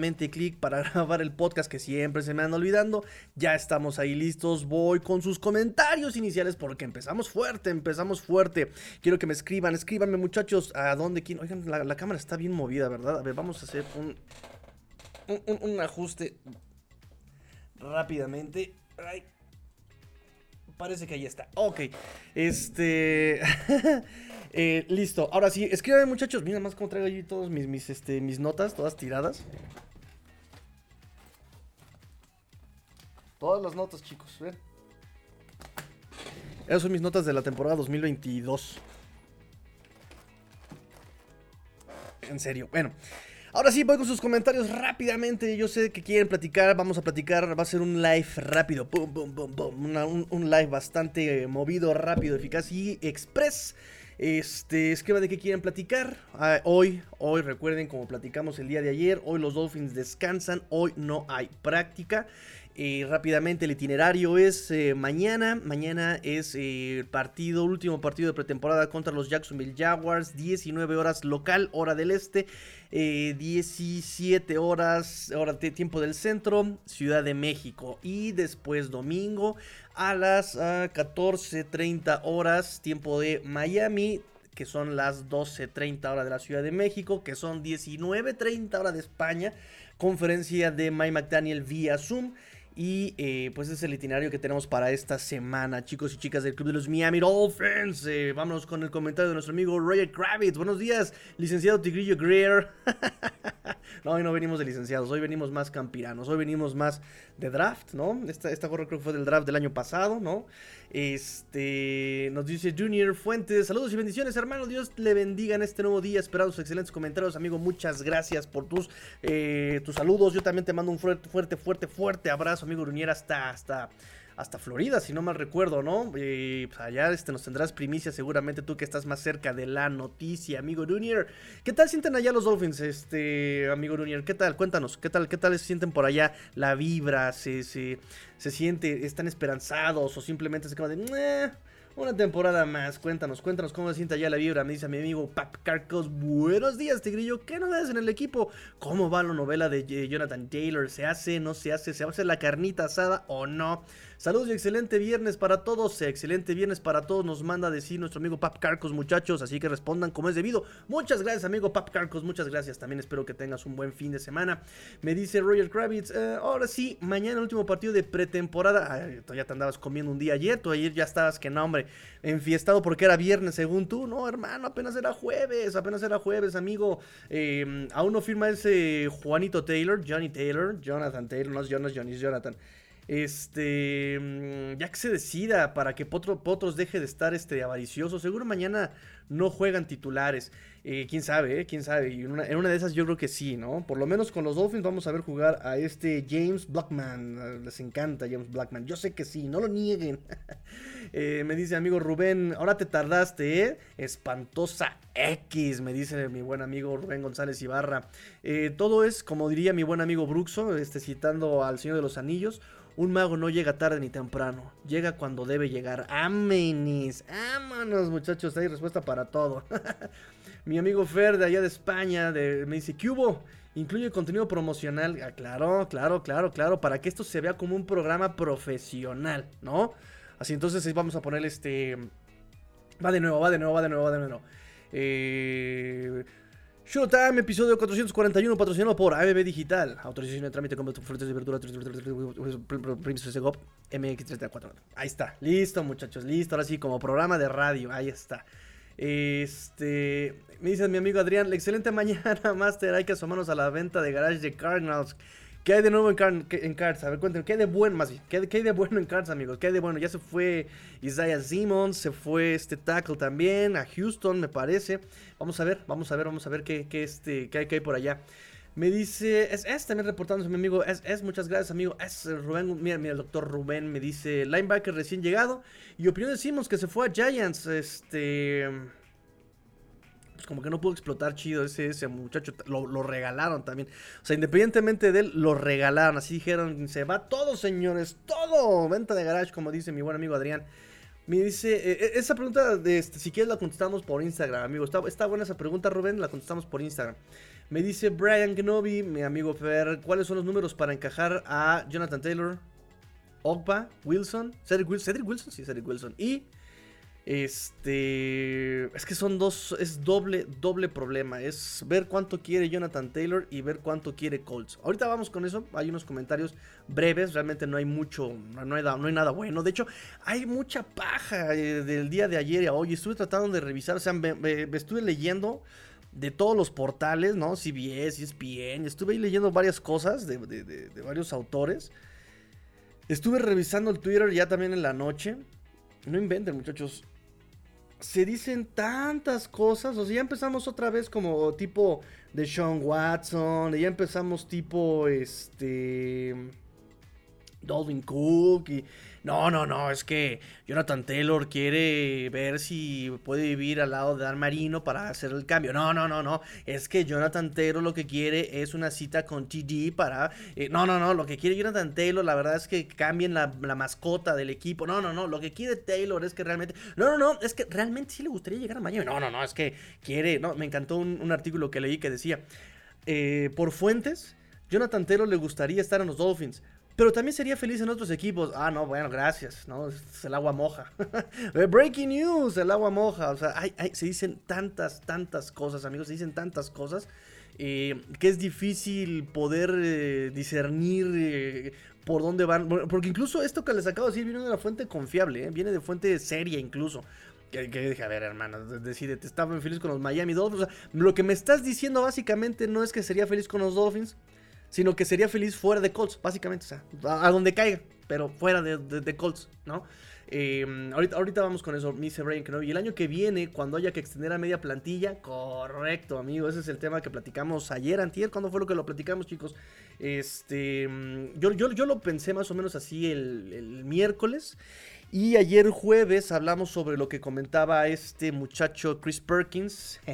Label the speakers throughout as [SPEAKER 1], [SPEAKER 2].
[SPEAKER 1] Rápidamente clic para grabar el podcast que siempre se me anda olvidando. Ya estamos ahí listos. Voy con sus comentarios iniciales porque empezamos fuerte, empezamos fuerte. Quiero que me escriban, escríbanme muchachos a dónde quieren. Oigan, la, cámara está bien movida, ¿verdad? A ver, vamos a hacer un, un, ajuste rápidamente. parece que ahí está. Ok, este... Eh, listo, ahora sí, escríbanme muchachos. Mira más cómo traigo allí todas mis, mis, este, mis notas, todas tiradas. Todas las notas, chicos, ven. Esas son mis notas de la temporada 2022. En serio, bueno. Ahora sí, voy con sus comentarios rápidamente. Yo sé que quieren platicar. Vamos a platicar. Va a ser un live rápido. Boom, boom, boom, boom. un, live bastante movido, rápido, eficaz y express. Este, escriban de qué quieren platicar. Ah, hoy, hoy recuerden como platicamos el día de ayer, hoy los Dolphins descansan, hoy no hay práctica. Eh, rápidamente el itinerario es eh, mañana. Mañana es eh, el partido, último partido de pretemporada contra los Jacksonville Jaguars. 19 horas local, hora del este. 17 horas, hora de tiempo del centro, Ciudad de México. Y después domingo a las 14.30 ah, horas, tiempo de Miami, que son las 12.30 horas de la Ciudad de México, que son 19.30 horas de España, conferencia de Mike McDaniel vía Zoom. Y eh, pues es el itinerario que tenemos para esta semana, chicos y chicas del Club de los Miami Dolphins. Eh, vámonos con el comentario de nuestro amigo Roger Kravitz. Buenos días, licenciado Tigrillo Greer. no, hoy no venimos de licenciados, hoy venimos más campiranos, hoy venimos más de draft, ¿no? Esta, esta gorra creo que fue del draft del año pasado, ¿no? Este nos dice Junior Fuentes, saludos y bendiciones, hermano. Dios le bendiga en este nuevo día. Esperado sus excelentes comentarios, amigo. Muchas gracias por tus, eh, tus saludos. Yo también te mando un fuerte, fuerte, fuerte, fuerte abrazo, amigo Junior, hasta, hasta hasta Florida, si no mal recuerdo, ¿no? Eh, pues allá este, nos tendrás primicia seguramente tú que estás más cerca de la noticia, amigo Junior. ¿Qué tal sienten allá los Dolphins, este, amigo Junior? ¿Qué tal? Cuéntanos, ¿qué tal, qué tal se sienten por allá? ¿La vibra? ¿Se, se, se siente, están esperanzados o simplemente se quedan de... Una temporada más, cuéntanos, cuéntanos cómo se siente allá la vibra. Me dice mi amigo Pap Carcos. Buenos días, Tigrillo. ¿Qué novedades en el equipo? ¿Cómo va la novela de Jonathan Taylor? ¿Se hace, no se hace? ¿Se va a hacer la carnita asada o no? Saludos y excelente viernes para todos. Excelente viernes para todos. Nos manda decir nuestro amigo Pap Carcos, muchachos. Así que respondan como es debido. Muchas gracias, amigo Pap Carcos. Muchas gracias. También espero que tengas un buen fin de semana. Me dice Roger Kravitz. Eh, ahora sí, mañana el último partido de pretemporada. Ay, ya te andabas comiendo un día ayer. Tú ayer ya estabas, que no, hombre, enfiestado porque era viernes según tú. No, hermano, apenas era jueves. Apenas era jueves, amigo. Eh, aún no firma ese Juanito Taylor, Johnny Taylor, Jonathan Taylor. No es Jonas, Johnny, es Jonathan. Este, mm, ya que se decida para que Potros deje de estar este, avaricioso, seguro mañana no juegan titulares. Eh, quién sabe, eh, quién sabe. en una, de esas yo creo que sí, ¿no? Por lo menos con los Dolphins vamos a ver jugar a este James Blackman. Ah, les encanta James Blackman. Yo sé que sí, no lo nieguen. Eh, me dice amigo Rubén, ahora te tardaste, ¿eh? Espantosa X, me dice mi buen amigo Rubén González Ibarra. todo es, como diría mi buen amigo Bruxo, este, citando al Señor de los Anillos un mago no llega tarde ni temprano, llega cuando debe llegar. Amenis, ámanos muchachos, hay respuesta para todo. Mi amigo Fer de allá de España me dice, ¿qué hubo? Incluye contenido promocional. Ah, claro, claro, claro, claro, para que esto se vea como un programa profesional, ¿no? Así entonces vamos a poner este... Va de nuevo, va de nuevo, va de nuevo, va de nuevo. Eh... Showtime, episodio 441, patrocinado por ABB Digital. Autorización de trámite con fuertes de apertura MX344. Ahí está, listo muchachos, listo. Ahora sí, como programa de radio, ahí está. Este, me dice mi amigo Adrián, excelente mañana, Master. Hay que asomarnos a la venta de garage de Cardinals. ¿Qué hay de nuevo en, Cards? A ver, cuéntenme, ¿qué hay de bueno más bien? ¿Qué, hay de bueno en Cards, amigos? ¿Qué hay de bueno? Ya se fue Isaiah Simmons, se fue este tackle también, a Houston, me parece. Vamos a ver, vamos a ver, vamos a ver qué, qué este, qué hay, por allá. Me dice, es, también reportándose mi amigo, es, es, muchas gracias amigo, es Rubén, mira, mira, el doctor Rubén me dice, linebacker recién llegado, y opinión decimos que se fue a Giants, este, pues como que no pudo explotar chido ese, ese muchacho, lo, lo, regalaron también, o sea, independientemente de él, lo regalaron, así dijeron, se va todo señores, todo, venta de garage, como dice mi buen amigo Adrián. Me dice, eh, eh, esa pregunta, de este, si quieres la contestamos por Instagram, amigo. Está, buena esa pregunta, Rubén, la contestamos por Instagram. Me dice Brian Gnobi, mi amigo Fer, ¿cuáles son los números para encajar a Jonathan Taylor, Ogba, Wilson, Cedric Wilson, Cedric Wilson, sí, Cedric Wilson, y este, es que son dos, es doble, doble problema, es ver cuánto quiere Jonathan Taylor y ver cuánto quiere Colts. Ahorita vamos con eso, hay unos comentarios breves, realmente no hay mucho, no hay, no hay nada bueno, de hecho hay mucha paja eh, del día de ayer a hoy, estuve tratando de revisar, o sea, me estuve leyendo de todos los portales, ¿no? CBS, ESPN, estuve ahí leyendo varias cosas de, varios autores. Estuve revisando el Twitter ya también en la noche. No inventen, muchachos. Se dicen tantas cosas. O sea, ya empezamos otra vez como tipo de Sean Watson. Ya empezamos tipo este. Dolvin Cook. Y no, no, no, es que Jonathan Taylor quiere ver si puede vivir al lado de Dan Marino para hacer el cambio. No, no, no, no. Es que Jonathan Taylor lo que quiere es una cita con TD para... Eh, no, no, no. Lo que quiere Jonathan Taylor, la verdad es que cambien la, mascota del equipo. No, no, no. Lo que quiere Taylor es que realmente... No, no, no. Es que realmente sí le gustaría llegar a Miami. No, no, no. Es que quiere... No, me encantó un, artículo que leí que decía... Eh, por fuentes, Jonathan Taylor le gustaría estar en los Dolphins pero también sería feliz en otros equipos. Ah, no, bueno, gracias, ¿no? Es el agua moja. Eh, breaking news, el agua moja. O sea, se dicen tantas, tantas cosas, amigos, se dicen tantas cosas eh, que es difícil poder eh, discernir por dónde van. Porque incluso esto que les acabo de decir viene de una fuente confiable, viene de fuente seria incluso. Que, dije, a ver, hermano, decídete, estaba feliz con los Miami Dolphins. Lo que me estás diciendo básicamente no es que sería feliz con los Dolphins, sino que sería feliz fuera de Colts, básicamente, o sea, a, donde caiga, pero fuera de, Colts, ¿no? Em, ahorita, ahorita vamos con eso, dice Brian no Y el año que viene, cuando haya que extender a media plantilla, correcto, amigo. Ese es el tema que platicamos ayer, antier. ¿Cuándo fue lo que lo platicamos, chicos? Este, yo, yo, yo lo pensé más o menos así el, el miércoles. Y ayer jueves hablamos sobre lo que comentaba este muchacho Chris Perkins.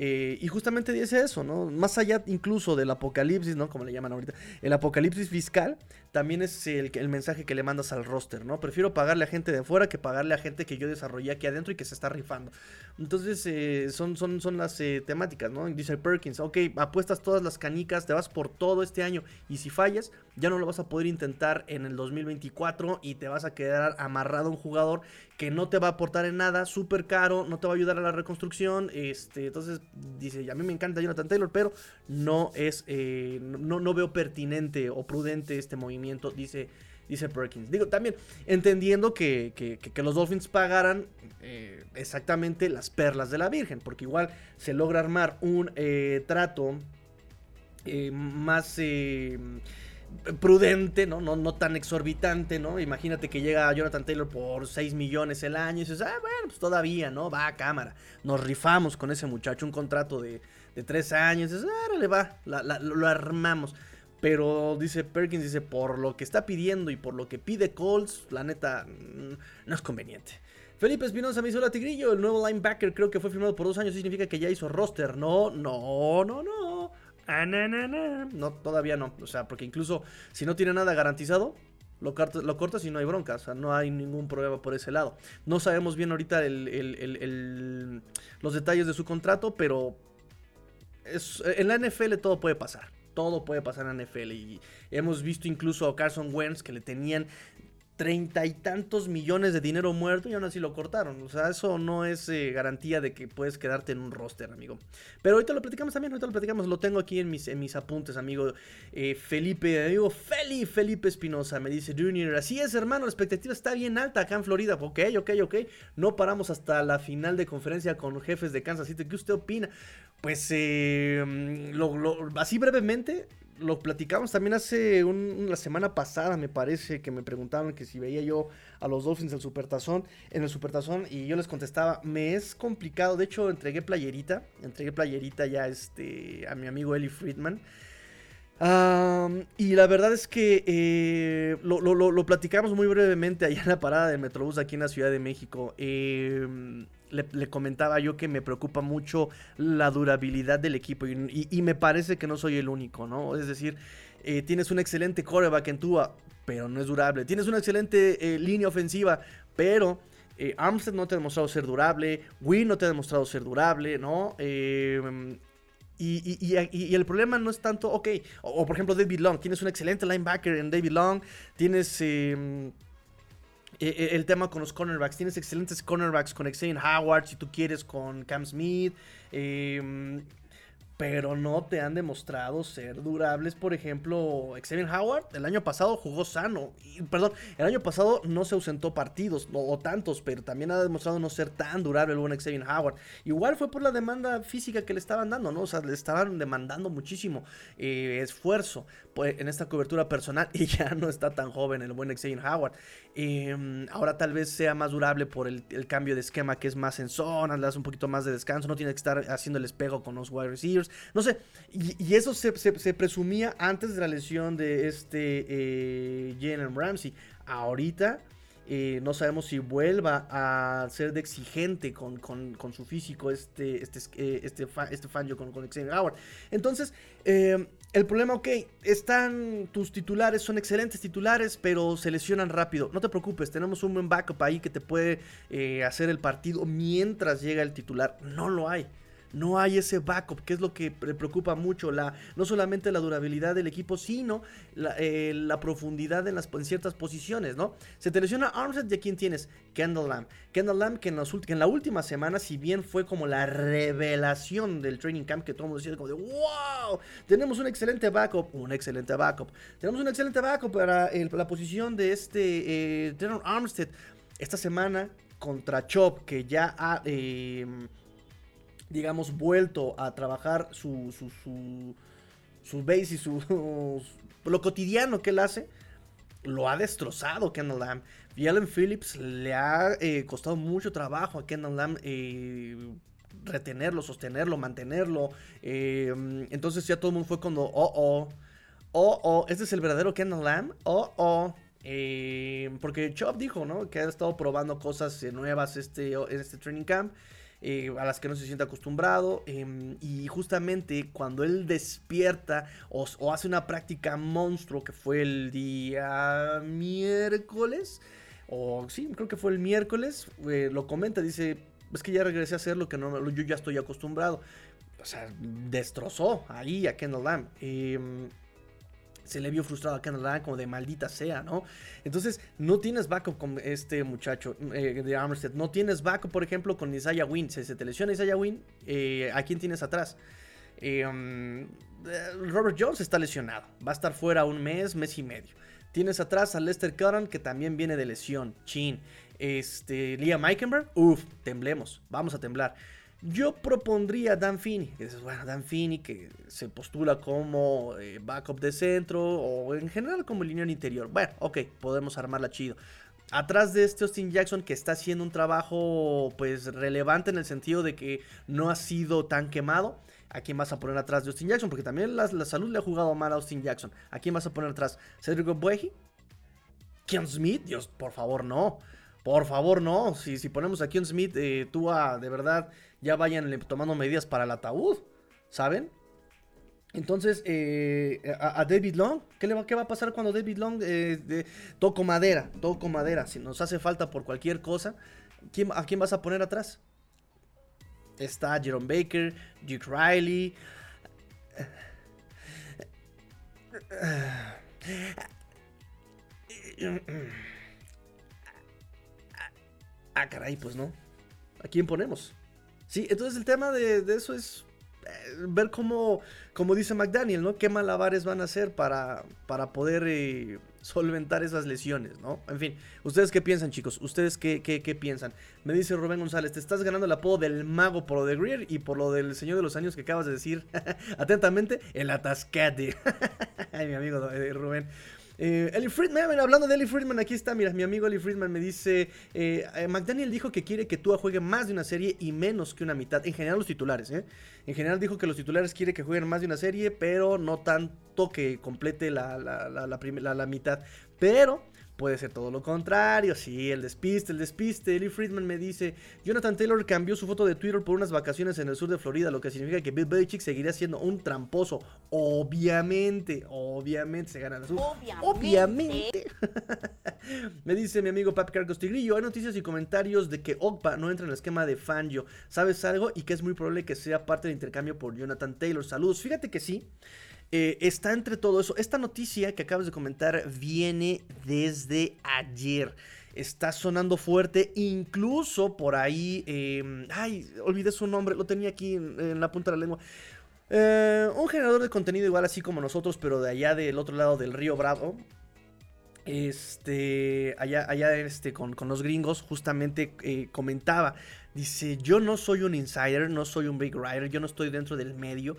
[SPEAKER 1] Eh, y justamente dice eso, ¿no? Más allá incluso del apocalipsis, ¿no? Como le llaman ahorita, el apocalipsis fiscal también es el, el, mensaje que le mandas al roster, ¿no? Prefiero pagarle a gente de afuera que pagarle a gente que yo desarrollé aquí adentro y que se está rifando. Entonces, eh, son, son, son las eh, temáticas, ¿no? Dice Perkins, ok, apuestas todas las canicas, te vas por todo este año y si fallas, ya no lo vas a poder intentar en el 2024 y te vas a quedar amarrado a un jugador que no te va a aportar en nada, súper caro, no te va a ayudar a la reconstrucción. Este, entonces, dice, a mí me encanta Jonathan Taylor, pero no es, eh, no, no veo pertinente o prudente este movimiento dice, dice Perkins. Digo, también entendiendo que, los Dolphins pagaran eh, exactamente las perlas de la Virgen, porque igual se logra armar un eh, trato eh, más prudente, ¿no? ¿no? No tan exorbitante, ¿no? Imagínate que llega Jonathan Taylor por 6 millones el año y dices, ah, bueno, pues todavía, ¿no? Va a cámara. Nos rifamos con ese muchacho un contrato de, de 3 años. Dices, ah, le va, lo armamos. Pero dice Perkins, dice, por lo que está pidiendo y por lo que pide Colts, la neta, mm, no es conveniente. Felipe Espinosa me hizo la tigrillo, el nuevo linebacker creo que fue firmado por dos años, significa que ya hizo roster. No, no, no, no. Ah, no, todavía no. O sea, porque incluso si no tiene nada garantizado, lo, lo cortas y no hay bronca. O sea, no hay ningún problema por ese lado. No sabemos bien ahorita los detalles de su contrato, pero en la NFL todo puede pasar todo puede pasar en la NFL. Y hemos visto incluso a Carson Wentz que le tenían treinta y tantos millones de dinero muerto y aún así lo cortaron. O sea, eso no es eh, garantía de que puedes quedarte en un roster, amigo. Pero ahorita lo platicamos también, ahorita lo platicamos. Lo tengo aquí en mis, apuntes, amigo. Eh, Felipe, amigo Feli, Felipe Espinosa, me dice Junior. Así es, hermano, la expectativa está bien alta acá en Florida. Ok, ok, ok. No paramos hasta la final de conferencia con jefes de Kansas City. ¿Qué usted opina? Pues, eh, así brevemente, lo platicamos también hace una semana pasada, me parece, que me preguntaban que si veía yo a los Dolphins el Supertazón, en el Supertazón, y yo les contestaba, me es complicado, de hecho entregué playerita, entregué playerita ya este, a mi amigo Eli Friedman. y la verdad es que eh, lo, platicamos muy brevemente allá en la parada del Metrobús aquí en la Ciudad de México. Eh, le, comentaba yo que me preocupa mucho la durabilidad del equipo y, me parece que no soy el único, ¿no? Es decir, eh, tienes un excelente coreback en Tua, pero no es durable. Tienes una excelente eh, línea ofensiva, pero eh, no te ha demostrado ser durable, Wynn no te ha demostrado ser durable, ¿no? Y, el problema no es tanto, ok, o, por ejemplo David Long, tienes un excelente linebacker en David Long, tienes em, eh, eh, el tema con los cornerbacks. Tienes excelentes cornerbacks con Xavier Howard, si tú quieres, con Cam Smith. Eh, pero no te han demostrado ser durables. Por ejemplo, Xavier Howard el año pasado jugó sano. perdón, el año pasado no se ausentó partidos o, tantos, pero también ha demostrado no ser tan durable el buen Xavier Howard. Igual fue por la demanda física que le estaban dando, ¿no? O sea, le estaban demandando muchísimo eh, esfuerzo pues, en esta cobertura personal y ya no está tan joven el buen Xavier Howard. Em, ahora tal vez sea más durable por el, cambio de esquema que es más en zona, le das un poquito más de descanso, no tiene que estar haciendo el espejo con los wide receivers no sé. Y, eso se, presumía antes de la lesión de este eh, Jalen Ramsey. Ahorita eh, no sabemos si vuelva a ser de exigente con, su físico este, este, eh, este, este con, con Xavier Howard. Entonces, el problema, ok, están tus titulares, son excelentes titulares, pero se lesionan rápido. No te preocupes, tenemos un buen backup ahí que te puede hacer el partido mientras llega el titular. No lo hay no hay ese backup, que es lo que preocupa mucho, la, no solamente la durabilidad del equipo, sino la, eh, profundidad en, las, ciertas posiciones, ¿no? Se te lesiona Armstead y a quién tienes? Kendall Lamb. Kendall Lamb que en, en, la última semana, si bien fue como la revelación del training camp, que todo el mundo decía como de wow, tenemos un excelente backup, un excelente backup, tenemos un excelente backup para la posición de este eh, Armstead. Esta semana contra Chop, que ya ha... Eh, digamos, vuelto a trabajar su, su, su, base y su, lo cotidiano que él hace, lo ha destrozado Kendall Lamb. Y Allen Phillips le ha eh, costado mucho trabajo a Kendall Lamb eh, retenerlo, sostenerlo, mantenerlo. Eh, entonces ya todo el mundo fue cuando, oh, oh, oh, oh, este es el verdadero Kendall Lamb, oh, oh. porque Chop dijo, ¿no? Que ha estado probando cosas nuevas este, en este training camp. Eh, a las que no se siente acostumbrado. Em, y justamente cuando él despierta o, hace una práctica monstruo que fue el día miércoles, o sí, creo que fue el miércoles, eh, lo comenta, dice, es que ya regresé a hacer lo que no, yo ya estoy acostumbrado. O sea, destrozó ahí a Kendall Lamb. Se le vio frustrado a Canadá como de maldita sea, ¿no? Entonces, no tienes backup con este muchacho eh, de Armstead. No tienes backup, por ejemplo, con Isaiah Wynn. Si se te lesiona Isaiah Wynn, eh, ¿a quién tienes atrás? Eh, um, Robert Jones está lesionado. Va a estar fuera un mes, mes y medio. Tienes atrás a Lester Curran, que también viene de lesión. Chin. Este, Liam Eikenberg, uff, temblemos. Vamos a temblar. Yo propondría a Dan Finney, que dices, bueno, Dan Finney que se postula como eh, backup de centro o en general como línea interior. Bueno, ok, podemos armarla chido. Atrás de este Austin Jackson que está haciendo un trabajo pues relevante en el sentido de que no ha sido tan quemado. ¿A quién vas a poner atrás de Austin Jackson? Porque también la, salud le ha jugado mal a Austin Jackson. ¿A quién vas a poner atrás? ¿Cedric Bueji? ¿Ken Smith? Dios, por favor, no. Por favor, no. Si, si ponemos a Ken Smith, eh, tú a, de verdad ya vayan tomando medidas para el ataúd, ¿saben? Entonces, eh, a, David Long, ¿qué, le va, ¿qué va a pasar cuando David Long eh, toco madera? Toco madera, si nos hace falta por cualquier cosa, ¿a quién vas a poner atrás? Está Jerome Baker, Duke Riley. Ah, caray, pues no. ¿A quién ponemos? Sí, entonces el tema de, eso es, ver cómo, como dice McDaniel, ¿no? ¿Qué malabares van a hacer para, para poder eh, solventar esas lesiones, ¿no? En fin, ¿ustedes qué piensan, chicos? ¿Ustedes qué, qué, qué, piensan? Me dice Rubén González, te estás ganando el apodo del mago por lo de Greer y por lo del Señor de los Años que acabas de decir. Atentamente, el atascate. Ay, mi amigo eh, Rubén. Eh, Ellie Friedman, hablando de Ellie Friedman, aquí está, mira, mi amigo Ellie Friedman me dice, eh, eh, McDaniel dijo que quiere que Tua juegue más de una serie y menos que una mitad, en general los titulares, ¿eh? En general dijo que los titulares quiere que jueguen más de una serie, pero no tanto que complete la, la, la, la mitad, pero Puede ser todo lo contrario, sí, el despiste, el despiste. Eli Friedman me dice, Jonathan Taylor cambió su foto de Twitter por unas vacaciones en el sur de Florida, lo que significa que Bill Belichick seguiría siendo un tramposo. Obviamente, obviamente se gana la sur. Obviamente. me dice mi amigo Papi Carcos Tigrillo, hay noticias y comentarios de que Ogpa no entra en el esquema de Fangio. ¿Sabes algo? Y que es muy probable que sea parte del intercambio por Jonathan Taylor. Saludos. Fíjate que sí. Eh, está entre todo eso. Esta noticia que acabas de comentar viene desde ayer. Está sonando fuerte, incluso por ahí. Em, ay, olvidé su nombre, lo tenía aquí en, la punta de la lengua. Eh, un generador de contenido igual así como nosotros, pero de allá del otro lado del río Bravo. Este, allá, allá este, con, los gringos, justamente eh, comentaba. Dice, yo no soy un insider, no soy un big rider, yo no estoy dentro del medio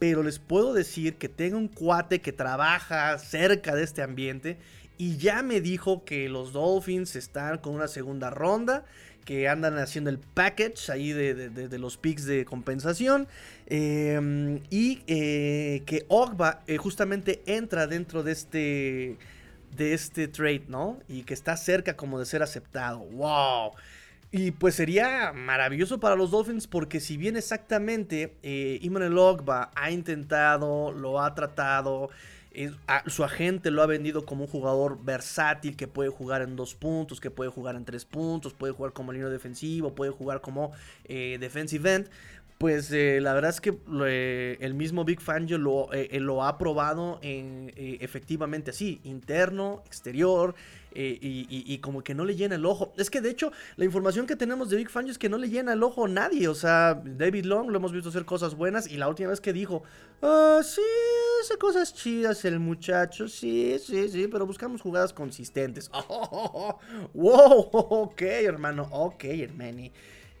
[SPEAKER 1] pero les puedo decir que tengo un cuate que trabaja cerca de este ambiente y ya me dijo que los Dolphins están con una segunda ronda, que andan haciendo el package ahí de, los picks de compensación em, y eh, que Ogba eh, justamente entra dentro de este de este trade, ¿no? Y que está cerca como de ser aceptado. ¡Wow! Y pues sería maravilloso para los Dolphins porque si bien exactamente eh, Immanuel Ogba ha intentado, lo ha tratado, su agente lo ha vendido como un jugador versátil que puede jugar en dos puntos, que puede jugar en tres puntos, puede jugar como línea defensivo, puede jugar como eh, defensive end. Pues eh, la verdad es que eh, el mismo Big Fangio lo, lo ha probado en, efectivamente así, interno, exterior, y, como que no le llena el ojo. Es que de hecho la información que tenemos de Big Fangio es que no le llena el ojo a nadie. O sea, David Long lo hemos visto hacer cosas buenas y la última vez que dijo, ah, sí, hace cosas chidas el muchacho, sí, sí, sí, pero buscamos jugadas consistentes. wow, ok, hermano, ok, hermano.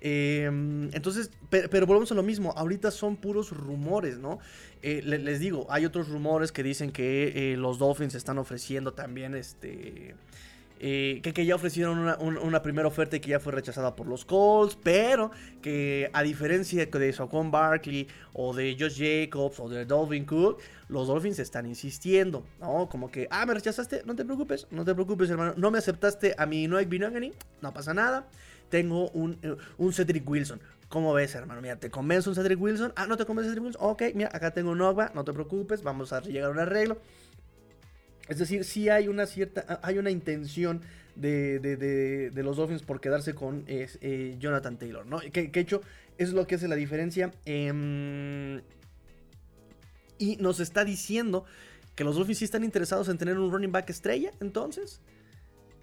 [SPEAKER 1] Em, entonces, pero, volvemos a lo mismo, ahorita son puros rumores, ¿no? Eh, les digo, hay otros rumores que dicen que eh, los Dolphins están ofreciendo también este... Eh, que, ya ofrecieron una, primera oferta y que ya fue rechazada por los Colts, pero que a diferencia de Saquon Barkley o de Josh Jacobs o de Dolphin Cook, los Dolphins están insistiendo, ¿no? Como que, ah, me rechazaste, no te preocupes, no te preocupes, hermano, no me aceptaste a mi Noek Binogany, no pasa nada tengo un, eh, un Cedric Wilson. ¿Cómo ves, hermano? Mira, ¿te convence un Cedric Wilson? Ah, ¿no te convence Cedric Wilson? Ok, mira, acá tengo un Ogba, no te preocupes, vamos a llegar a un arreglo. Es decir, sí hay una cierta, ah, hay una intención de, de, los Dolphins por quedarse con eh, Jonathan Taylor, ¿no? Que, hecho es lo que hace la diferencia. Em, y nos está diciendo que los Dolphins sí están interesados en tener un running back estrella, entonces.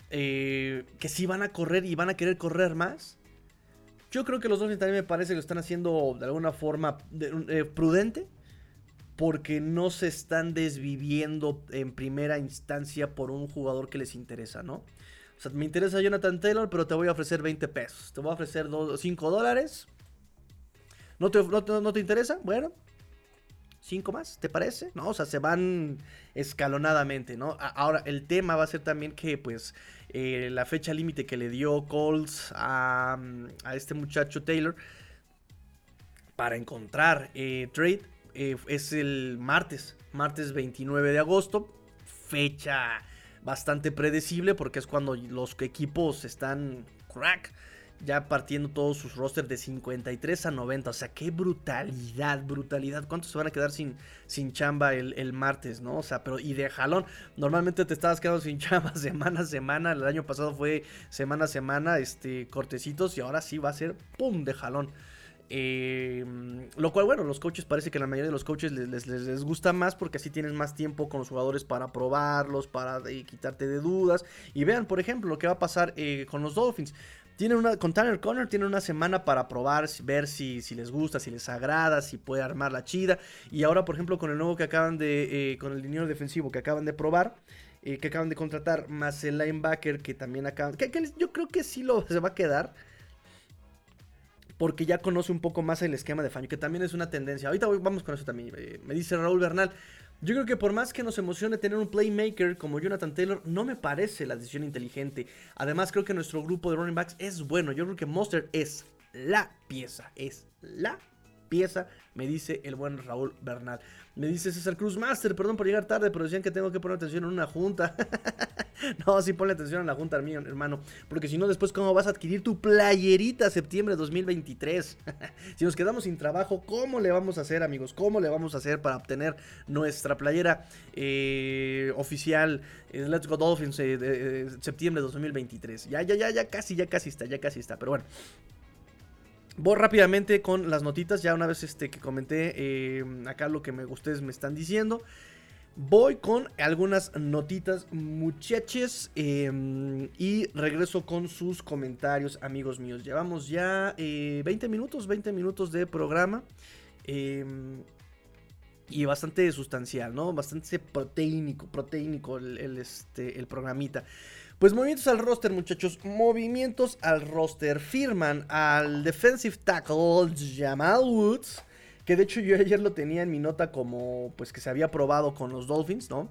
[SPEAKER 1] Eh, que sí van a correr y van a querer correr más. Yo creo que los dos también me parece que lo están haciendo de alguna forma eh, prudente. Porque no se están desviviendo en primera instancia por un jugador que les interesa, ¿no? O sea, me interesa Jonathan Taylor, pero te voy a ofrecer 20 pesos. Te voy a ofrecer 5 dólares. ¿No te, no te interesa? Bueno, cinco más, ¿te parece? ¿No? O sea, se van escalonadamente, ¿no? Ahora, el tema va a ser también que, pues, eh, la fecha límite que le dio Colts a, este muchacho Taylor para encontrar eh, trade eh, es el martes, martes 29 de agosto, fecha bastante predecible porque es cuando los equipos están crack ya partiendo todos sus rosters de 53 a 90. O sea, qué brutalidad, brutalidad. ¿Cuántos se van a quedar sin, sin chamba el, martes, no? O sea, pero y de jalón. Normalmente te estabas quedando sin chamba semana a semana. El año pasado fue semana a semana, este, cortecitos. Y ahora sí va a ser pum de jalón. Em, lo cual, bueno, los coaches parece que la mayoría de los coaches les, les, gusta más porque así tienes más tiempo con los jugadores para probarlos, para eh, quitarte de dudas. Y vean, por ejemplo, lo que va a pasar eh, con los Dolphins. Tienen una, con Tanner Conner tienen una semana para probar, ver si, si les gusta, si les agrada, si puede armar la chida. Y ahora, por ejemplo, con el nuevo que acaban de, eh, con el dinero defensivo que acaban de probar, eh, que acaban de contratar, más el linebacker que también acaban, que, yo creo que sí lo se va a quedar. Porque ya conoce un poco más el esquema de Fanio, que también es una tendencia. Ahorita vamos con eso también. Eh, me dice Raúl Bernal. Yo creo que por más que nos emocione tener un playmaker como Jonathan Taylor, no me parece la decisión inteligente. Además, creo que nuestro grupo de running backs es bueno. Yo creo que Monster es la pieza, es la me dice el buen Raúl Bernal. Me dice César Cruz Master, perdón por llegar tarde, pero decían que tengo que poner atención en una junta. no, sí ponle atención en la junta, mío, hermano. Porque si no, después, ¿cómo vas a adquirir tu playerita septiembre de 2023? si nos quedamos sin trabajo, ¿cómo le vamos a hacer, amigos? ¿Cómo le vamos a hacer para obtener nuestra playera eh, oficial eh, Let's Go Dolphins eh, de, septiembre de 2023? Ya, ya, ya, ya casi, ya casi está, ya casi está. Pero bueno. Voy rápidamente con las notitas, ya una vez este, que comenté acá lo que me, ustedes me están diciendo. Voy con algunas notitas, muchachos. Em, y regreso con sus comentarios, amigos míos. Llevamos ya 20 eh, minutos, 20 minutos de programa. Em, y bastante sustancial, ¿no? Bastante proteínico, proteínico el, este, el programita. Pues movimientos al roster, muchachos. Movimientos al roster. Firman al defensive tackle Jamal Woods que de hecho yo ayer lo tenía en mi nota como pues que se había probado con los Dolphins, ¿no?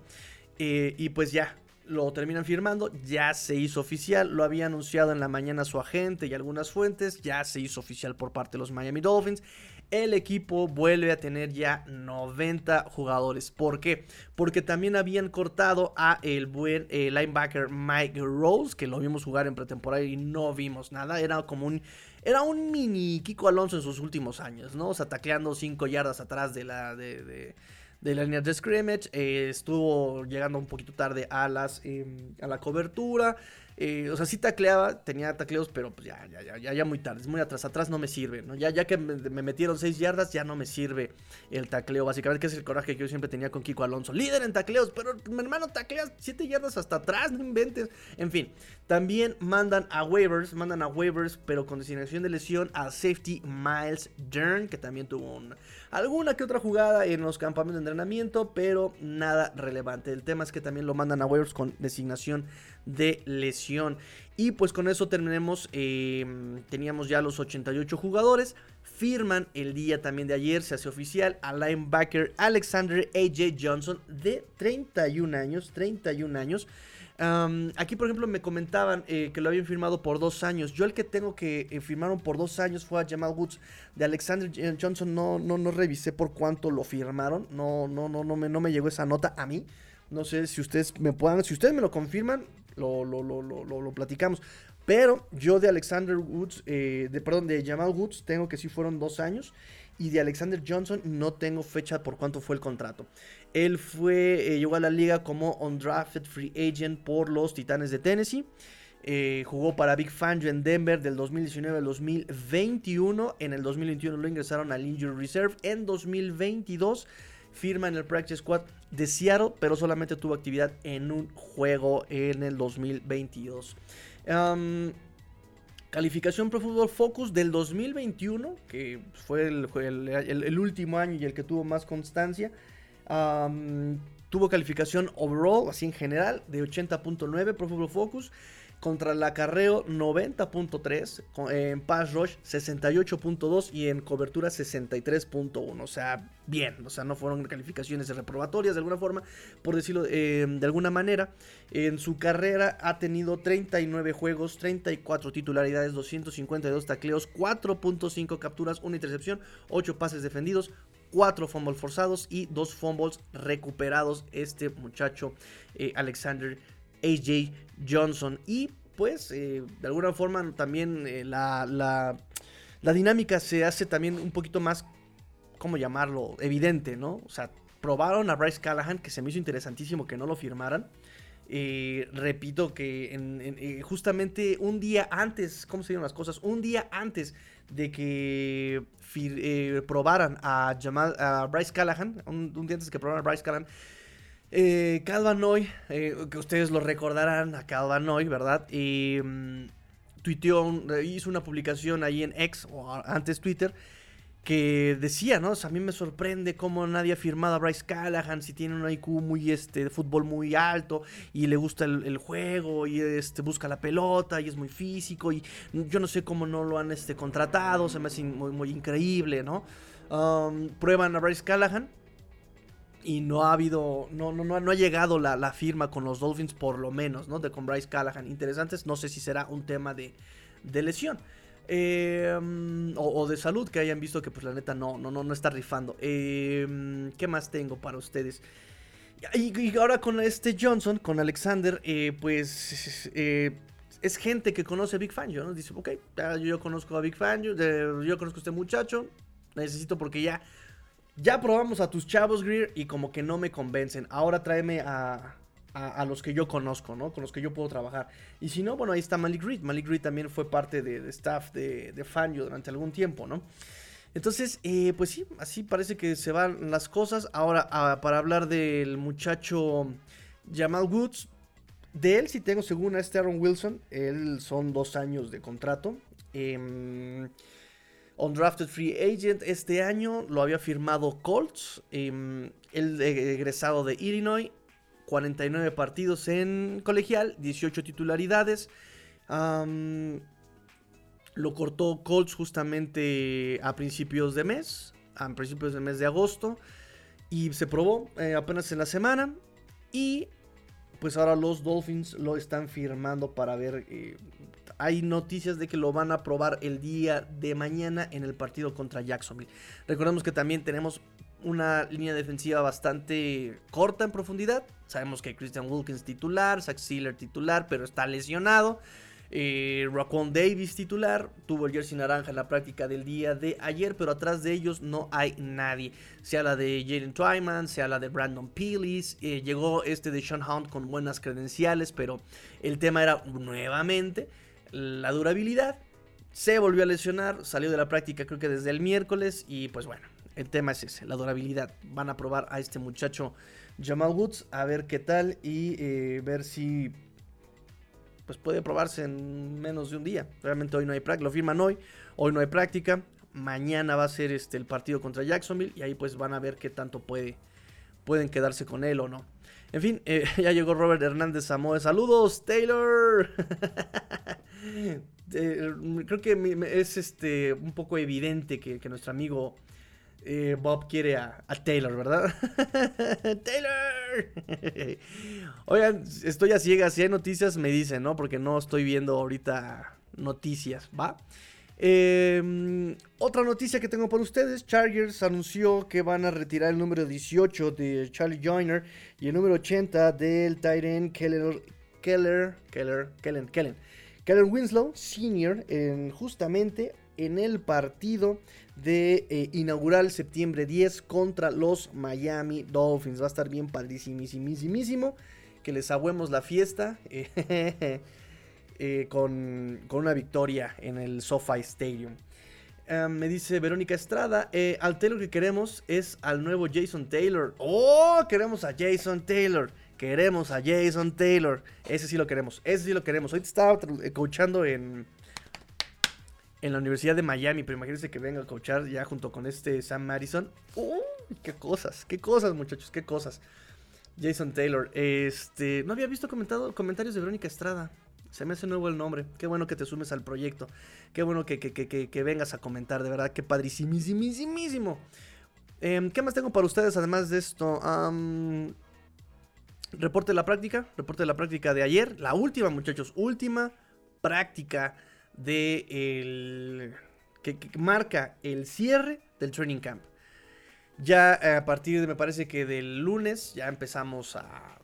[SPEAKER 1] Eh, y pues ya, lo terminan firmando, ya se hizo oficial, lo había anunciado en la mañana su agente y algunas fuentes, ya se hizo oficial por parte de los Miami Dolphins. El equipo vuelve a tener ya 90 jugadores. ¿Por qué? Porque también habían cortado a el buen eh, linebacker Mike Rose, que lo vimos jugar en pretemporada y no vimos nada. Era como un era un mini Kiko Alonso en sus últimos años, ¿no? O sea, tacleando 5 yardas atrás de la, de, de, la línea de scrimmage. Eh, estuvo llegando un poquito tarde a, las, em, a la cobertura. Eh, o sea, sí tacleaba, tenía tacleos, pero pues ya, ya, ya, ya, muy tarde, es muy atrás, atrás no me sirve, ¿no? Ya, ya que me, metieron 6 yardas, ya no me sirve el tacleo, básicamente, que es el coraje que yo siempre tenía con Kiko Alonso. Líder en tacleos, pero mi hermano tacleas 7 yardas hasta atrás, no inventes. En fin, también mandan a waivers, mandan a waivers, pero con designación de lesión a safety Miles Dern, que también tuvo alguna que otra jugada en los campamentos de entrenamiento, pero nada relevante. El tema es que también lo mandan a waivers con designación de lesión. Y pues con eso terminemos. Em, teníamos ya los 88 jugadores. Firman el día también de ayer, se hace oficial, a linebacker Alexander AJ Johnson de 31 años. 31 años. aquí, por ejemplo, me comentaban eh, que lo habían firmado por dos años. Yo el que tengo que eh, firmaron por dos años fue a Jamal Woods. De Alexander Johnson no, no, no revisé por cuánto lo firmaron. No, no, no, no me, no me llegó esa nota a mí. No sé si ustedes me puedan, si ustedes me lo confirman, lo, lo, lo, lo platicamos. Pero yo de Alexander Woods, eh, de, perdón, de Jamal Woods, tengo que sí fueron dos años. Y de Alexander Johnson no tengo fecha por cuánto fue el contrato. Él fue, eh, llegó a la liga como undrafted free agent por los Titanes de Tennessee. Eh, jugó para Big Fangio en Denver del 2019 al 2021. En el 2021 lo ingresaron al Injury Reserve. En 2022 firma en el Practice Squad de Seattle, pero solamente tuvo actividad en un juego en el 2022. calificación Pro Football Focus del 2021, que fue el, último año y el que tuvo más constancia. tuvo calificación overall, así en general, de 80.9 Pro Football Focus. Contra el acarreo 90.3, en pass rush 68.2 y en cobertura 63.1. O sea, bien, o sea, no fueron calificaciones reprobatorias de alguna forma, por decirlo eh, de alguna manera. En su carrera ha tenido 39 juegos, 34 titularidades, 252 tacleos, 4.5 capturas, una intercepción, 8 pases defendidos, 4 fumbles forzados y 2 fumbles recuperados. Este muchacho, eh, Alexander AJ Johnson. Y pues eh, de alguna forma también eh, la, la, dinámica se hace también un poquito más, ¿cómo llamarlo? Evidente, ¿no? O sea, probaron a Bryce Callahan, que se me hizo interesantísimo que no lo firmaran. Eh, repito que justamente un día antes, ¿cómo se dieron las cosas? Un día antes de que probaran a, Jamal, a Bryce Callahan, un, un, día antes de que probaran a Bryce Callahan, eh, Calvanoy, eh, que ustedes lo recordarán a Calvanoy, ¿verdad? Y mm, tuiteó, hizo una publicación ahí en X, o antes Twitter, que decía, ¿no? a mí me sorprende cómo nadie ha firmado a Bryce Callahan si tiene un IQ muy, este, de fútbol muy alto y le gusta el, juego y este, busca la pelota y es muy físico y yo no sé cómo no lo han este, contratado, se me hace muy, muy increíble, ¿no? Um, prueban a Bryce Callahan y no ha habido, no, no, no, ha llegado la, firma con los Dolphins por lo menos, ¿no? De con Bryce Callahan. Interesantes, no sé si será un tema de, de lesión. Em, o, de salud que hayan visto que pues la neta no, no, no, no está rifando. Em, ¿Qué más tengo para ustedes? Y, ahora con este Johnson, con Alexander, eh, pues eh, es gente que conoce a Big Fan. ¿no? Dice, ok, yo conozco a Big Fan, yo, yo conozco a este muchacho, necesito porque ya, ya probamos a tus chavos, Greer, y como que no me convencen. Ahora tráeme a, a, los que yo conozco, ¿no? Con los que yo puedo trabajar. Y si no, bueno, ahí está Malik Reed. Malik Reed también fue parte de, staff de, de durante algún tiempo, ¿no? Entonces, eh, pues sí, así parece que se van las cosas. Ahora, ah, para hablar del muchacho Jamal Woods, de él sí tengo según a este Aaron Wilson. Él son dos años de contrato. Eh, Undrafted Free Agent este año lo había firmado Colts. Eh, el egresado de Illinois. 49 partidos en colegial, 18 titularidades. lo cortó Colts justamente a principios de mes, a principios del mes de agosto. Y se probó eh, apenas en la semana. Y pues ahora los Dolphins lo están firmando para ver. Eh, hay noticias de que lo van a probar el día de mañana en el partido contra Jacksonville. Recordemos que también tenemos una línea defensiva bastante corta en profundidad. Sabemos que Christian Wilkins titular, Zach Sealer titular, pero está lesionado. Eh, Davis titular, tuvo el jersey naranja en la práctica del día de ayer, pero atrás de ellos no hay nadie. Se habla de Jaden Twyman, se habla de Brandon Peelis, eh, llegó este de Sean Hunt con buenas credenciales, pero el tema era nuevamente la durabilidad. Se volvió a lesionar, salió de la práctica creo que desde el miércoles y pues bueno, el tema es ese, la durabilidad. Van a probar a este muchacho Jamal Woods a ver qué tal y eh, ver si pues puede probarse en menos de un día. Realmente hoy no hay práctica, lo firman hoy, hoy no hay práctica. Mañana va a ser este, el partido contra Jacksonville y ahí pues van a ver qué tanto puede, pueden quedarse con él o no. En fin, eh, ya llegó Robert Hernández Samoa. Saludos, Taylor. Eh, creo que es este un poco evidente que nuestro amigo eh, Bob quiere a, Taylor, ¿verdad? ¡Taylor! Oigan, estoy a ciegas. Si hay noticias, me dicen, ¿no? Porque no estoy viendo ahorita noticias, ¿va? Em, otra noticia que tengo para ustedes: Chargers anunció que van a retirar el número 18 de Charlie Joyner y el número 80 del Tyrant Keller, Keller, Keller, Kellen, Kellen, Keller Winslow, senior, en, justamente en el partido de eh, inaugural septiembre 10 contra los Miami Dolphins. Va a estar bien padrísimísimo. Que les agüemos la fiesta eh, eh, con, una victoria en el SoFi Stadium. Em, me dice Verónica Estrada, al Taylor que queremos es al nuevo Jason Taylor. ¡Oh! Queremos a Jason Taylor. Queremos a Jason Taylor. Ese sí lo queremos. Ese sí lo queremos. Ahorita estaba coachando en, en la Universidad de Miami, pero imagínense que venga a coachar ya junto con este Sam Madison. ¡Uy! ¡Qué cosas! ¡Qué cosas, muchachos! ¡Qué cosas! Jason Taylor. Este. No había visto comentado, comentarios de Verónica Estrada. Se me hace nuevo el nombre. Qué bueno que te sumes al proyecto. Qué bueno que, que, vengas a comentar. De verdad, qué padrísimísimísimo. Em, ¿Qué más tengo para ustedes además de esto? reporte de la práctica. Reporte de la práctica de ayer. La última, muchachos. Última práctica de el, que, marca el cierre del training camp. Ya a partir de, me parece que del lunes, ya empezamos a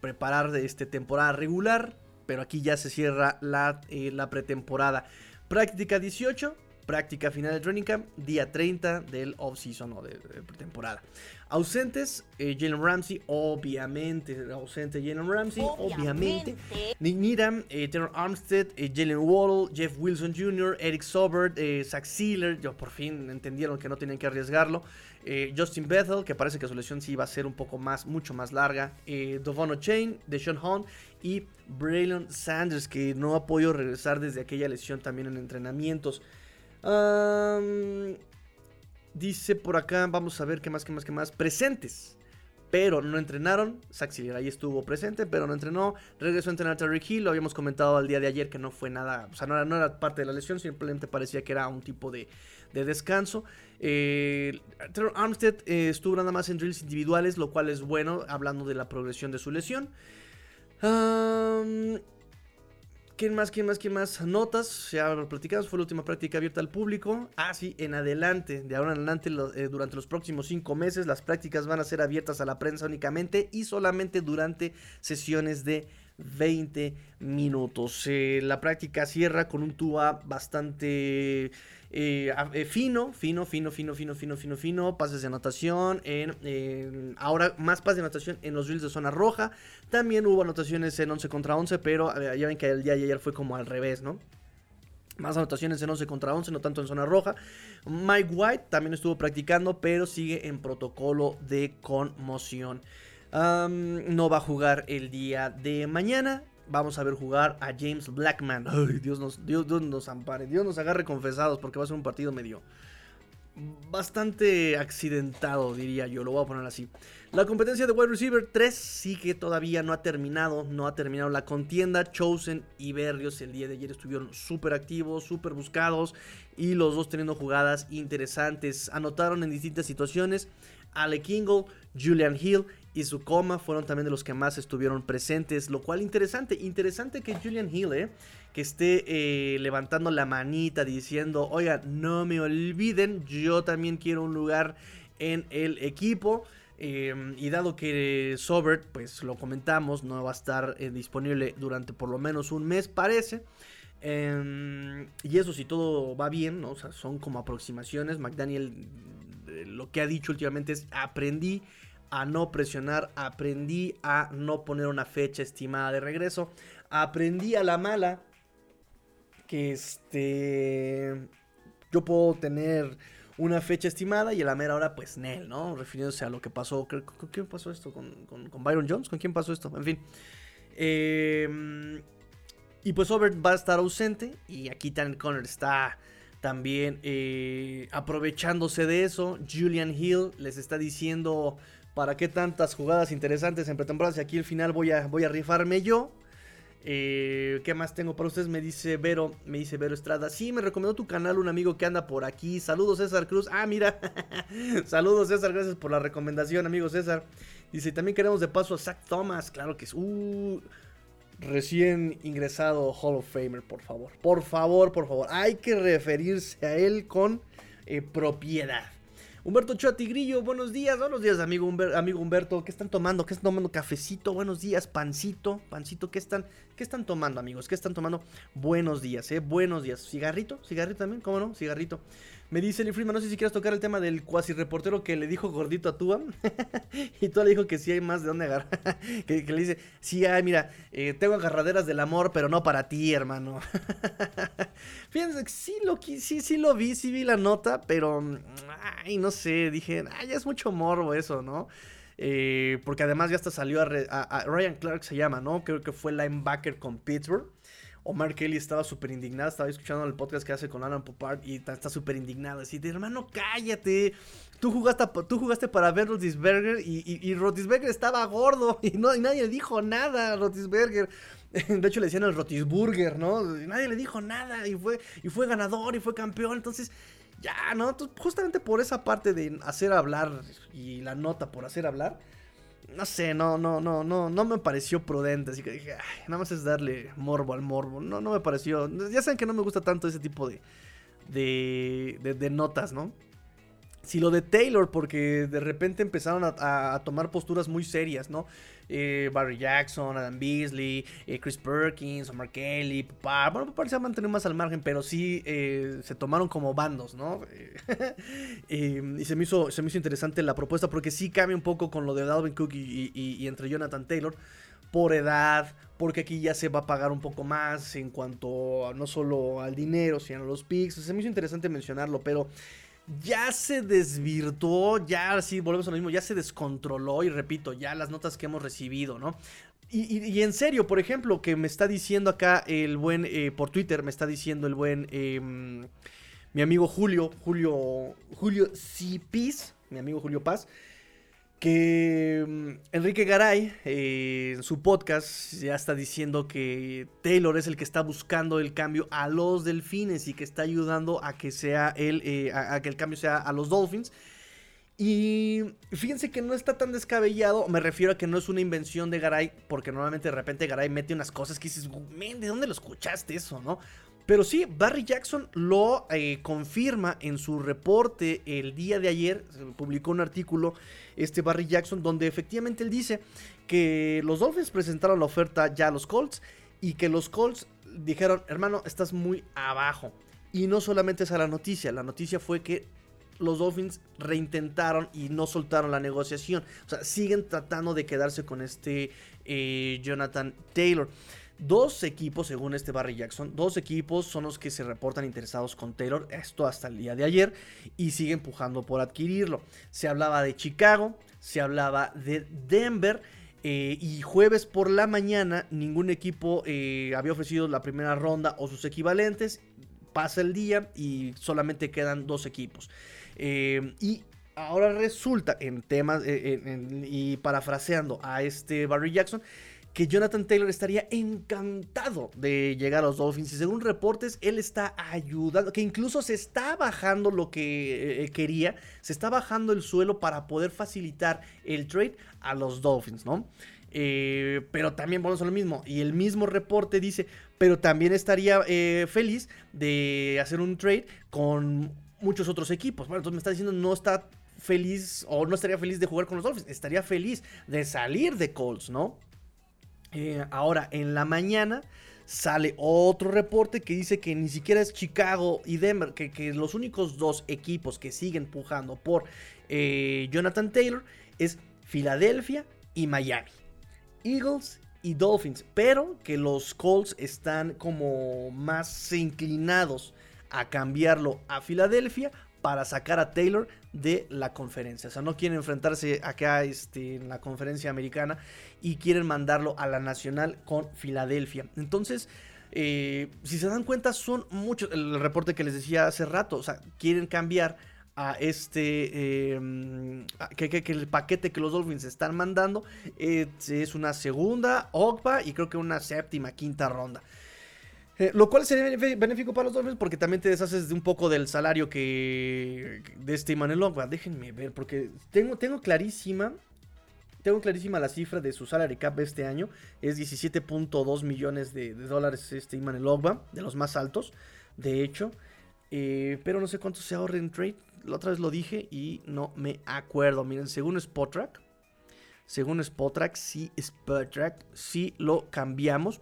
[SPEAKER 1] preparar de este temporada regular, pero aquí ya se cierra la, eh, la pretemporada. Práctica 18, práctica final del training camp, día 30 del off-season o de, pretemporada. Ausentes, eh, Jalen Ramsey, obviamente, ausente Jalen Ramsey, obviamente. Nick Needham, eh, Armstead, eh, Jalen Waddle, Jeff Wilson Jr., Eric Sobert, Zach Sealer, yo por fin entendieron que no tenían que arriesgarlo. Justin Bethel, que parece que su lesión sí iba a ser un poco más, mucho más larga. Chain, Chain, Deshaun Hunt y Braylon Sanders, que no ha podido regresar desde aquella lesión también en entrenamientos. dice por acá, vamos a ver qué más, qué más, qué más. Presentes, pero no entrenaron. Saxilier ahí estuvo presente, pero no entrenó. Regresó a entrenar Terry Hill. Lo habíamos comentado al día de ayer que no fue nada, o sea, no era, no era parte de la lesión, simplemente parecía que era un tipo de, descanso. Eh, Armstead eh, estuvo nada más en drills individuales, lo cual es bueno, hablando de la progresión de su lesión. ¿Quién más? ¿Quién más? ¿Quién más? Notas, ya lo platicamos, fue la última práctica abierta al público. Ah, sí, en adelante, de ahora en adelante, eh, durante los próximos cinco meses, las prácticas van a ser abiertas a la prensa únicamente y solamente durante sesiones de 20 minutos. la práctica cierra con un tuba bastante eh, eh, fino, fino, fino, fino, fino, fino, fino, fino, pases de anotación, en, ahora más pases de anotación en los drills de zona roja, también hubo anotaciones en 11 contra 11, pero ya ven que el día de ayer fue como al revés, ¿no? Más anotaciones en 11 contra 11, no tanto en zona roja. Mike White también estuvo practicando, pero sigue en protocolo de conmoción. no va a jugar el día de mañana vamos a ver jugar a James Blackman. Dios nos, Dios, nos ampare, Dios nos agarre confesados porque va a ser un partido medio bastante accidentado, diría yo, lo voy a poner así. La competencia de wide receiver 3 sí que todavía no ha terminado, no ha terminado la contienda. Chosen y Berrios el día de ayer estuvieron súper activos, súper buscados y los dos teniendo jugadas interesantes. Anotaron en distintas situaciones. Ale Kingle, Julian Hill y su coma fueron también de los que más estuvieron presentes, lo cual interesante, interesante que Julian Hill, eh, que esté eh, levantando la manita diciendo, oiga, no me olviden, yo también quiero un lugar en el equipo. Em, y dado que Sobert, pues lo comentamos, no va a estar eh, disponible durante por lo menos un mes, parece. Em, y eso si todo va bien, ¿no? Son como aproximaciones. McDaniel lo que ha dicho últimamente es aprendí a no presionar, aprendí a no poner una fecha estimada de regreso, aprendí a la mala que este yo puedo tener una fecha estimada y a la mera hora pues Nel, ¿no? Refiriéndose a lo que pasó, ¿con quién pasó esto? ¿Con, Byron Jones? ¿Con quién pasó esto? En fin. Em, y pues Over va a estar ausente y aquí Tanner Connor está también eh, aprovechándose de eso. Julian Hill les está diciendo ¿Para qué tantas jugadas interesantes en pretemporada? Si aquí al final voy a, voy a rifarme yo. Eh, ¿Qué más tengo para ustedes? Me dice Vero, me dice Vero Estrada. Sí, me recomendó tu canal un amigo que anda por aquí. Saludos César Cruz. Ah, mira. Saludos César, gracias por la recomendación, amigo César. Dice, también queremos de paso a Zach Thomas. Claro que es. Uh, recién ingresado Hall of Famer, por favor. Por favor, por favor. Hay que referirse a él con eh, propiedad. Humberto Ochoa Tigrillo, buenos días, buenos días, amigo, amigo Humberto. ¿Qué están tomando? ¿Qué están tomando? Cafecito, buenos días, pancito, pancito, ¿qué están, qué están tomando, amigos? ¿Qué están tomando? Buenos días, eh, buenos días. ¿Cigarrito? ¿Cigarrito también? ¿Cómo no? Cigarrito. Me dice Lee Freeman, no sé si quieres tocar el tema del cuasi reportero que le dijo gordito a Tua. y tú le dijo que sí hay más de dónde agarrar. que, le dice, sí, ay, mira, eh, tengo agarraderas del amor, pero no para ti, hermano. Fíjense, sí lo, sí, sí lo vi, sí vi la nota, pero, ay, no sé, dije, ay, ya es mucho morbo eso, ¿no? Eh, porque además ya hasta salió a, a, Ryan Clark se llama, ¿no? Creo que fue linebacker con Pittsburgh. Omar Kelly estaba súper indignado, estaba escuchando el podcast que hace con Alan Popard y está súper indignado. Así hermano, cállate. Tú jugaste, tú jugaste para ver Rotisberger y, y, Rotisberger estaba gordo y, no, nadie le dijo nada a Rotisberger. De hecho, le decían el Rotisburger, ¿no? Y nadie le dijo nada y fue, y fue ganador y fue campeón. Entonces, ya, ¿no? justamente por esa parte de hacer hablar y la nota por hacer hablar no sé, no, no, no, no, no me pareció prudente. Así que dije, nada más es darle morbo al morbo. No, no me pareció. Ya saben que no me gusta tanto ese tipo de, de, de, notas, ¿no? Si lo de Taylor, porque de repente empezaron a, tomar posturas muy serias, ¿no? Eh, Barry Jackson, Adam Beasley, eh, Chris Perkins, Omar Kelly, papá. Bueno, parecía mantener más al margen, pero sí eh, se tomaron como bandos, ¿no? y se me, hizo, se me hizo interesante la propuesta porque sí cambia un poco con lo de Dalvin Cook y, entre Jonathan Taylor por edad, porque aquí ya se va a pagar un poco más en cuanto no solo al dinero, sino a los picks. Se me hizo interesante mencionarlo, pero ya se desvirtuó, ya sí, volvemos a lo mismo, ya se descontroló y repito, ya las notas que hemos recibido, ¿no? Y, en serio, por ejemplo, que me está diciendo acá el buen, eh, por Twitter, me está diciendo el buen, em, mi amigo Julio, Julio, Julio Cipis, mi amigo Julio Paz, que mm, Enrique Garay eh, en su podcast ya está diciendo que Taylor es el que está buscando el cambio a los delfines y que está ayudando a que sea el, eh, a, que el cambio sea a los Dolphins. Y fíjense que no está tan descabellado, me refiero a que no es una invención de Garay, porque normalmente de repente Garay mete unas cosas que dices, ¿de dónde lo escuchaste eso, no? Pero sí, Barry Jackson lo eh, confirma en su reporte el día de ayer. Publicó un artículo, este Barry Jackson, donde efectivamente él dice que los Dolphins presentaron la oferta ya a los Colts y que los Colts dijeron, hermano, estás muy abajo. Y no solamente esa la noticia, la noticia fue que los Dolphins reintentaron y no soltaron la negociación. O sea, siguen tratando de quedarse con este eh, Jonathan Taylor. Dos equipos, según este Barry Jackson, dos equipos son los que se reportan interesados con Taylor, esto hasta el día de ayer, y sigue empujando por adquirirlo. Se hablaba de Chicago, se hablaba de Denver, eh, y jueves por la mañana ningún equipo eh, había ofrecido la primera ronda o sus equivalentes. Pasa el día y solamente quedan dos equipos. Eh, y ahora resulta en temas y parafraseando a este Barry Jackson que Jonathan Taylor estaría encantado de llegar a los Dolphins. Y según reportes, él está ayudando, que incluso se está bajando lo que eh, quería, se está bajando el suelo para poder facilitar el trade a los Dolphins, ¿no? Eh, pero también vamos a lo mismo. Y el mismo reporte dice, pero también estaría eh, feliz de hacer un trade con muchos otros equipos. Bueno, entonces me está diciendo, no está feliz o no estaría feliz de jugar con los Dolphins, estaría feliz de salir de Colts, ¿no? Eh, ahora, en la mañana sale otro reporte que dice que ni siquiera es Chicago y Denver, que, los únicos dos equipos que siguen pujando por eh, Jonathan Taylor es Filadelfia y Miami. Eagles y Dolphins, pero que los Colts están como más inclinados a cambiarlo a Filadelfia para sacar a Taylor de la conferencia. O sea, no quieren enfrentarse acá este, en la conferencia americana y quieren mandarlo a la nacional con Filadelfia. Entonces, eh, si se dan cuenta, son muchos. El reporte que les decía hace rato, o sea, quieren cambiar a este em, que, el paquete que los Dolphins están mandando eh, es una segunda OGPA y creo que una séptima quinta ronda eh, lo cual sería benéfico para los Dolphins porque también te deshaces de un poco del salario que de este Emmanuel Ogba. Déjenme ver porque tengo, tengo clarísima tengo clarísima la cifra de su salary cap este año. Es 17.2 millones de, dólares este Emmanuel Ogba, de los más altos, de hecho. Eh, pero no sé cuánto se ahorra en trade. La otra vez lo dije y no me acuerdo. Miren, según Spotrack, según Spotrack, sí, Spotrack, sí lo cambiamos.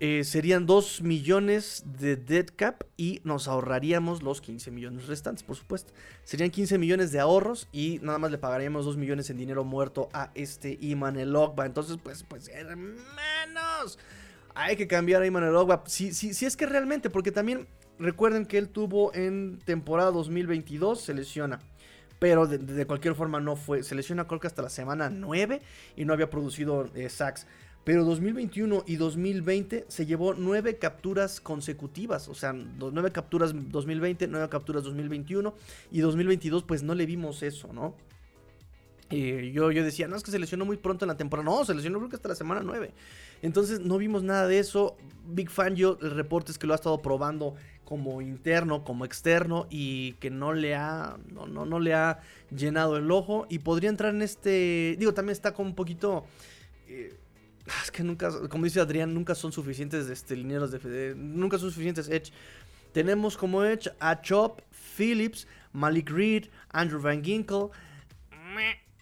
[SPEAKER 1] Eh, serían 2 millones de dead cap y nos ahorraríamos los 15 millones restantes, por supuesto. Serían 15 millones de ahorros y nada más le pagaríamos 2 millones en dinero muerto a este Iman Ogba. Entonces, pues, pues, hermanos, hay que cambiar a Iman Ogba. Si, si, si es que realmente, porque también recuerden que él tuvo en temporada 2022, se lesiona. Pero de, cualquier forma no fue. Se lesiona creo hasta la semana 9 y no había producido eh, sacks. Pero 2021 y 2020 se llevó nueve capturas consecutivas. O sea, nueve capturas 2020, nueve capturas 2021. Y 2022 pues no le vimos eso, ¿no? Yo, yo decía, no, es que se lesionó muy pronto en la temporada. No, se lesionó creo que hasta la semana 9. Entonces no vimos nada de eso. Big Fan, yo, el reporte es que lo ha estado probando como interno, como externo. Y que no le ha, no, no, no le ha llenado el ojo. Y podría entrar en este, digo, también está como un poquito... Eh, es que nunca, como dice Adrián, nunca son suficientes este, lineros de, nunca son suficientes Edge. Tenemos como Edge a Chop, Phillips, Malik Reed, Andrew Van Ginkle.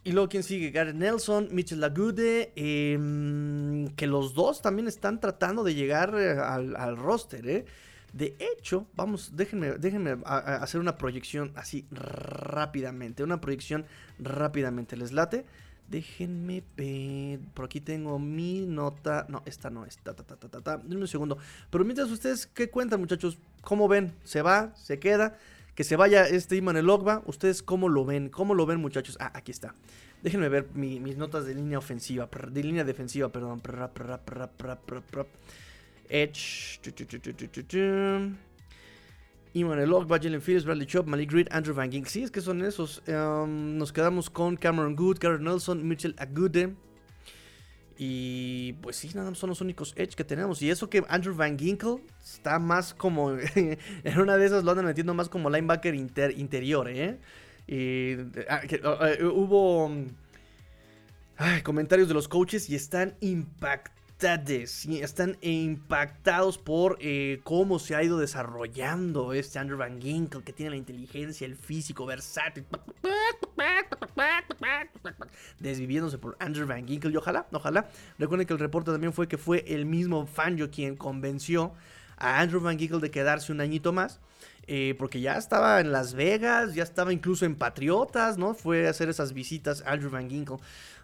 [SPEAKER 1] Y luego, ¿quién sigue? Gareth Nelson, Mitchell Lagude. Em, que los dos también están tratando de llegar eh, al, roster, ¿eh? De hecho, vamos, déjenme, déjenme hacer una proyección así rápidamente. Una proyección rápidamente. ¿Les late? Déjenme ver. Por aquí tengo mi nota. No, esta no es. Ta, ta. un segundo. Pero mientras ustedes, ¿qué cuentan, muchachos? ¿Cómo ven? ¿Se va? ¿Se queda? que se vaya este Iman el Ogba. ¿Ustedes cómo lo ven? ¿Cómo lo ven, muchachos? Ah, aquí está. Déjenme ver mis notas de línea ofensiva, de línea defensiva, perdón. Edge. Iman el Ogba, Jalen Bradley Chop, Malik Reed, Andrew Van Gink. Sí, es que son esos. Um, nos quedamos con Cameron Good, Garrett Nelson, Mitchell Agude. Y pues sí, nada más son los únicos Edge que tenemos. Y eso que Andrew Van Ginkle está más como. en una de esas lo andan metiendo más como linebacker interior, ¿eh? Y, ah, hubo comentarios de los coaches y están impactados están impactados por eh, cómo se ha ido desarrollando este Andrew Van Ginkle, que tiene la inteligencia, el físico versátil, desviviéndose por Andrew Van Ginkle. Y ojalá, ojalá. Recuerden que el reporte también fue que fue el mismo Fangio quien convenció a Andrew Van Ginkle de quedarse un añito más. Eh, porque ya estaba en Las Vegas, ya estaba incluso en Patriotas, ¿no? Fue a hacer esas visitas Andrew Van Ginkle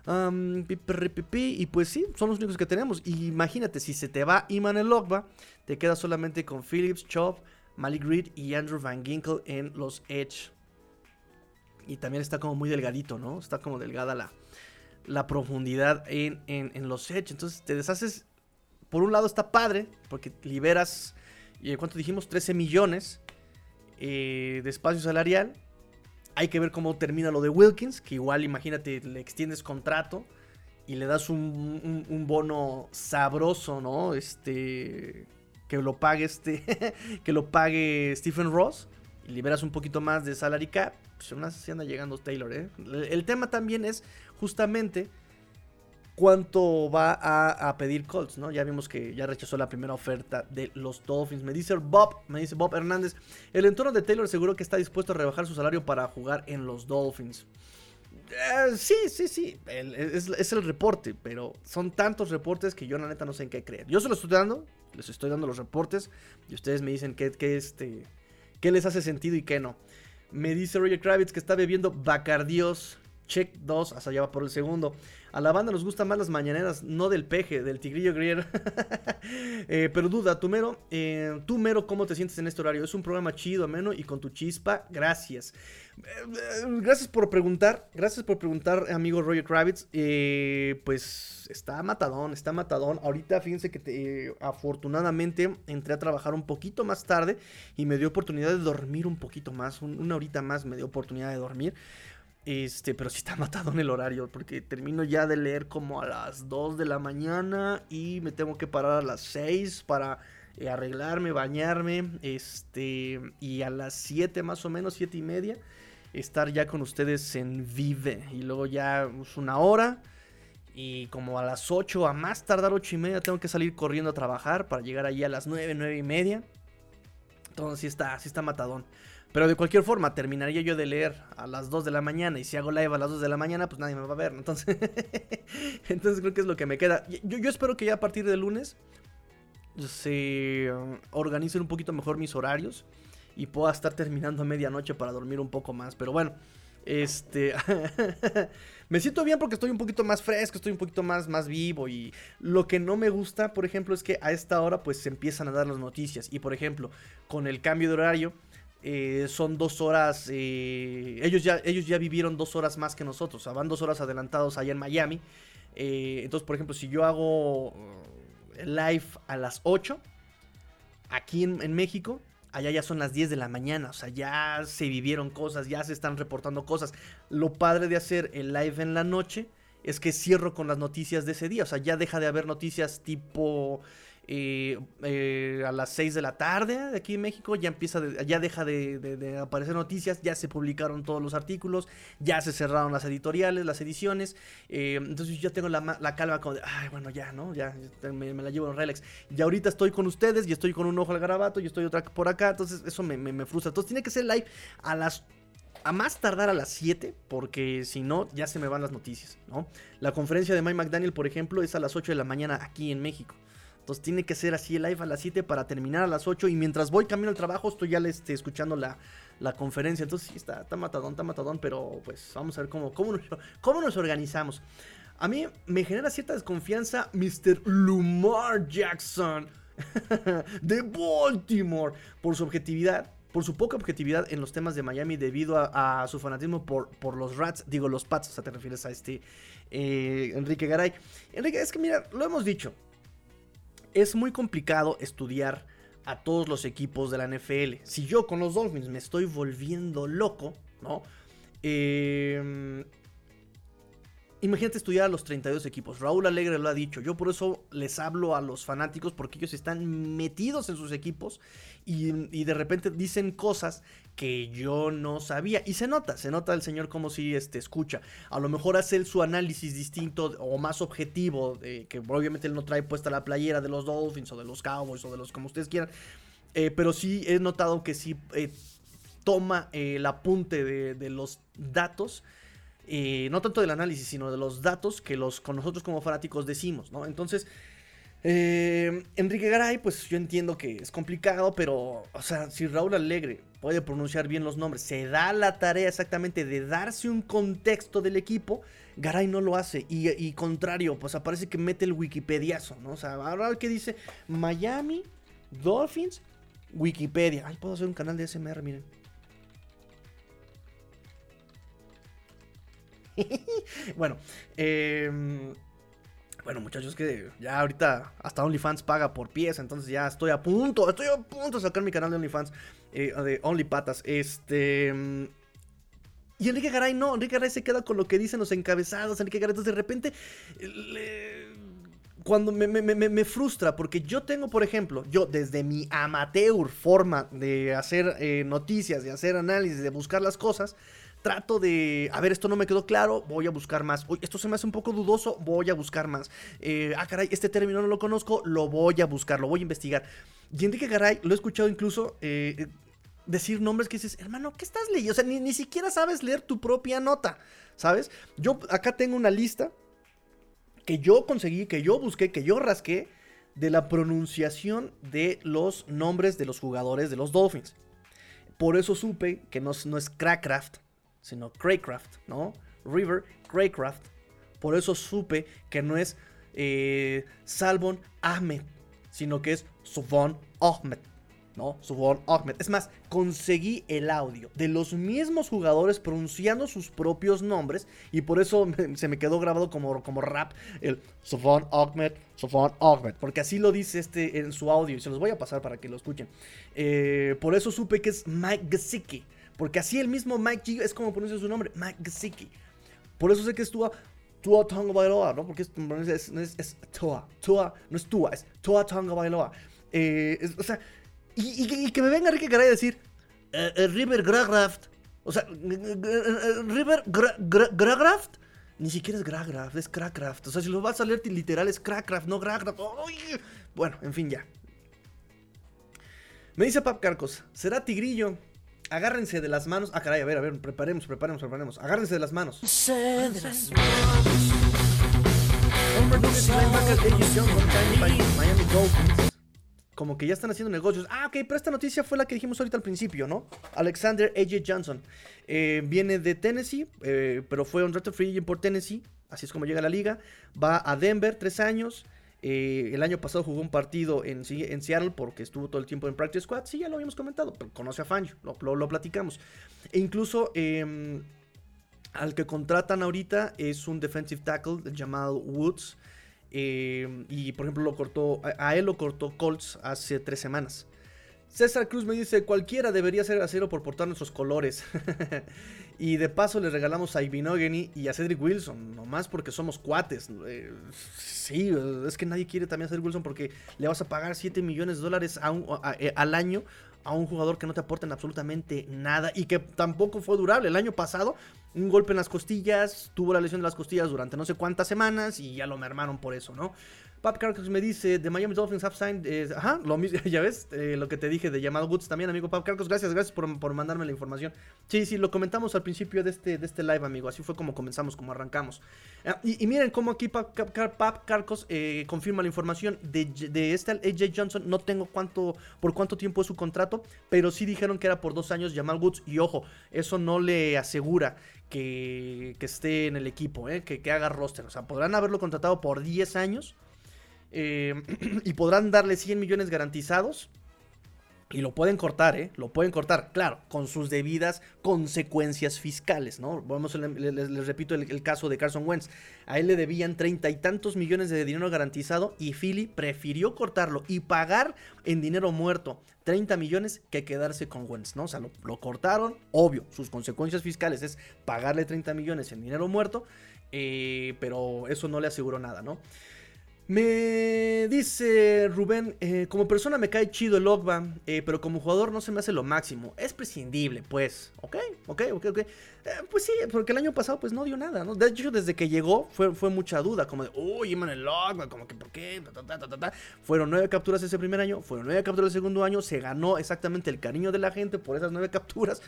[SPEAKER 1] y pues sí, son los únicos que tenemos. Y imagínate, si se te va Iman el Logba, te quedas solamente con Phillips, Chop, Malik Reed y Andrew Van Ginkle en los Edge. Y también está como muy delgadito, ¿no? Está como delgada la, la profundidad en, los Edge. Entonces te deshaces. Por un lado está padre, porque liberas, ¿y ¿cuánto dijimos? 13 millones eh, de espacio salarial. Hay que ver cómo termina lo de Wilkins, que igual imagínate, le extiendes contrato y le das un, bono sabroso, ¿no? Este, que lo pague este, que lo pague Stephen Ross y liberas un poquito más de salary cap. Pues anda llegando Taylor, ¿eh? el tema también es justamente cuánto va a, pedir Colts, ¿no? Ya vimos que ya rechazó la primera oferta de los Dolphins. Me dice Bob, me dice Bob Hernández, el entorno de Taylor seguro que está dispuesto a rebajar su salario para jugar en los Dolphins. Eh, sí, sí, sí, es, el reporte, pero son tantos reportes que yo la neta no sé en qué creer. Yo se los estoy dando, les estoy dando los reportes y ustedes me dicen qué, este, qué les hace sentido y qué no. Me dice Roger Kravitz que está bebiendo Bacardios Check 2, hasta allá va por el segundo. A la banda nos gustan más las mañaneras, no del peje, del tigrillo grier. Eh, pero duda, tú eh, mero, ¿cómo te sientes en este horario? Es un programa chido, ameno y con tu chispa, gracias. Eh, gracias por preguntar, gracias por preguntar, amigo Roger Kravitz. pues está matadón, está matadón. Ahorita fíjense que afortunadamente entré a trabajar un poquito más tarde y me dio oportunidad de dormir un poquito más, una horita más me dio oportunidad de dormir. Este, pero sí está matado en el horario, porque termino ya de leer como a las 2 de la mañana y me tengo que parar a las 6 para eh, arreglarme, bañarme, este, y a las 7 más o menos, 7 y media, estar ya con ustedes en Vive. Y luego ya es una hora, y como a las 8, a más tardar 8 y media, tengo que salir corriendo a trabajar para llegar allí a las 9, 9 y media. Entonces sí está, sí está matadón. Pero de cualquier forma, terminaría yo de leer a las 2 de la mañana y si hago live a las 2 de la mañana, pues nadie me va a ver. Entonces, entonces creo que es lo que me queda. Yo, yo espero que ya a partir de lunes se um, organicen un poquito mejor mis horarios y pueda estar terminando a medianoche para dormir un poco más. Pero bueno, este. me siento bien porque estoy un poquito más fresco, estoy un poquito más, más vivo. Y lo que no me gusta, por ejemplo, es que a esta hora pues se empiezan a dar las noticias. Y por ejemplo, con el cambio de horario eh, son dos horas, eh, ellos, ya, ellos ya vivieron dos horas más que nosotros, o sea, van dos horas adelantados allá en Miami. Eh, entonces, por ejemplo, si yo hago live a las 8, aquí en, México, allá ya son las 10 de la mañana, o sea, ya se vivieron cosas, ya se están reportando cosas. Lo padre de hacer el live en la noche es que cierro con las noticias de ese día, o sea, ya deja de haber noticias tipo eh, a las 6 de la tarde de aquí en México ya empieza, ya deja de, aparecer noticias, ya se publicaron todos los artículos, ya se cerraron las editoriales, las ediciones, eh, entonces yo tengo la, calma como de, ay, bueno, ya, ¿no? Ya me, la llevo en relax. Y ahorita estoy con ustedes y estoy con un ojo al garabato y estoy otra por acá, entonces eso me, me frustra. Entonces tiene que ser live a las a más tardar a las 7, porque si no, ya se me van las noticias, ¿no? La conferencia de Mike McDaniel, por ejemplo, es a las 8 de la mañana aquí en México. Entonces tiene que ser así el live a las 7 para terminar a las 8. Y mientras voy camino al trabajo, estoy ya este, escuchando la, conferencia. Entonces sí, está, está matadón, está matadón. Pero pues vamos a ver cómo, cómo, nos, cómo nos organizamos. A mí me genera cierta desconfianza Mr. Lumar Jackson de Baltimore por su objetividad por su poca objetividad en los temas de Miami debido a, su fanatismo por, por, los Rats, digo los Pats, o sea, te refieres a este eh, Enrique Garay. Enrique, es que mira, lo hemos dicho, es muy complicado estudiar a todos los equipos de la NFL. Si yo con los Dolphins me estoy volviendo loco, ¿no? Eh, Imagínate estudiar a los 32 equipos. Raúl Alegre lo ha dicho. Yo por eso les hablo a los fanáticos porque ellos están metidos en sus equipos y, de repente dicen cosas que yo no sabía. Y se nota, se nota el señor como si este, escucha. A lo mejor hace su análisis distinto o más objetivo, que obviamente él no trae puesta la playera de los Dolphins o de los Cowboys o de los como ustedes quieran. Eh, pero sí he notado que sí eh, toma el apunte de los datos no tanto del análisis, sino de los datos que los, con nosotros como fanáticos decimos, ¿no? Entonces, eh, Enrique Garay, pues yo entiendo que es complicado, pero, o sea, si Raúl Alegre puede pronunciar bien los nombres, se da la tarea exactamente de darse un contexto del equipo, Garay no lo hace. Y, contrario, pues aparece que mete el Wikipediazo, ¿no? O sea, ahora que dice Miami, Dolphins, Wikipedia. Ay, puedo hacer un canal de SMR, miren. bueno, em, bueno, muchachos, que ya ahorita hasta OnlyFans paga por pieza, entonces ya estoy a punto, estoy a punto de sacar mi canal de OnlyFans, eh, de OnlyPatas. Este. Em, y Enrique Garay no, Enrique Garay se queda con lo que dicen los encabezados. Enrique Garay, entonces de repente. cuando me, me, frustra, porque yo tengo, por ejemplo, yo desde mi amateur forma de hacer eh, noticias, de hacer análisis, de buscar las cosas, trato de, a ver, esto no me quedó claro, voy a buscar más. Oye, esto se me hace un poco dudoso, voy a buscar más. Eh, ah, caray, este término no lo conozco, lo voy a buscar, lo voy a investigar. Y Enrique Garay, lo he escuchado incluso eh, decir nombres que dices, hermano, ¿qué estás leyendo? O sea, ni, ni siquiera sabes leer tu propia nota, ¿sabes? Yo acá tengo una lista que yo conseguí, que yo busqué, que yo rasqué de la pronunciación de los nombres de los jugadores de los Dolphins. Por eso supe que no, no es Crackcraft, sino Craycraft, ¿no? River Craycraft. Por eso supe que no es eh, Salvon Ahmed, sino que es Suvon Ahmed. ¿no? Subon Ahmed. Es más, conseguí el audio de los mismos jugadores pronunciando sus propios nombres y por eso se me quedó grabado como, como rap el Subon Ahmed, Subon Ahmed, porque así lo dice este en su audio y se los voy a pasar para que lo escuchen. Eh, por eso supe que es Mike Gesicki. Porque así el mismo Mike G es como pronuncia su nombre, Mike Gesicki. Por eso sé que es Tua, Tua Tonga Bailoa, ¿no? Porque es, es, es, Tua, Tua, no es Tua, es Tua Tonga Bailoa. Eh, o sea, y, que me venga Enrique Garay decir, eh, eh, River Gragraft. O sea, River Gragraft. Ni siquiera es Gragraft, es Crackraft. O sea, si lo vas a leer literal es Crackraft, no Gragraft. Bueno, en fin, ya. Me dice Pap Carcos, ¿será Tigrillo? Agárrense de las manos. Ah, caray, a ver, a ver, preparemos, preparemos, preparemos. Agárrense de las manos. Como que ya están haciendo negocios. Ah, ok, pero esta noticia fue la que dijimos ahorita al principio, ¿no? Alexander A.J. Johnson. Eh, viene de Tennessee, eh, pero fue un reto free agent por Tennessee. Así es como llega a la liga. Va a Denver, tres años. Eh, el año pasado jugó un partido en, Seattle porque estuvo todo el tiempo en Practice Squad. Sí, ya lo habíamos comentado, pero conoce a Fangio, lo, platicamos. E incluso em, al que contratan ahorita es un defensive tackle llamado Woods. Em, y por ejemplo, lo cortó, a, él lo cortó Colts hace tres semanas. César Cruz me dice, cualquiera debería ser acero por portar nuestros colores. Y de paso le regalamos a Ibinogany y a Cedric Wilson, nomás porque somos cuates. Eh, sí, es que nadie quiere también a Cedric Wilson porque le vas a pagar 7 millones de dólares eh, al año a un jugador que no te aporta absolutamente nada y que tampoco fue durable. El año pasado, un golpe en las costillas, tuvo la lesión de las costillas durante no sé cuántas semanas y ya lo mermaron por eso, ¿no? Pap Carcos me dice, The Miami Dolphins have signed, eh, ajá, lo mismo, ya ves, eh, lo que te dije de Jamal Woods también, amigo Pap Carcos, gracias, gracias por, por, mandarme la información. Sí, sí, lo comentamos al principio de este, de este live, amigo, así fue como comenzamos, como arrancamos. Ah, y, miren cómo aquí Pap, Carcos eh, confirma la información de, de este AJ Johnson, no tengo cuánto, por cuánto tiempo es su contrato, pero sí dijeron que era por dos años Jamal Woods, y ojo, eso no le asegura que, esté en el equipo, que, que haga roster, o sea, podrán haberlo contratado por 10 años eh, y podrán darle 100 millones garantizados. Y lo pueden cortar, ¿eh? Lo pueden cortar, claro, con sus debidas consecuencias fiscales, ¿no? Vamos, les, repito el, caso de Carson Wentz. A él le debían treinta y tantos millones de dinero garantizado y Philly prefirió cortarlo y pagar en dinero muerto 30 millones que quedarse con Wentz, ¿no? O sea, lo, lo cortaron, obvio, sus consecuencias fiscales es pagarle 30 millones en dinero muerto, eh, pero eso no le aseguró nada, ¿no? Me dice Rubén, eh, como persona me cae chido el Ogba, eh, pero como jugador no se me hace lo máximo. Es prescindible, pues. Ok, ok, ok, ok. Eh, pues sí, porque el año pasado pues no dio nada, ¿no? De hecho, desde que llegó fue, fue mucha duda, como de, uy, man, el Ogba, como que, ¿por qué? fueron nueve capturas ese primer año, fueron nueve capturas el segundo año, se ganó exactamente el cariño de la gente por esas nueve capturas.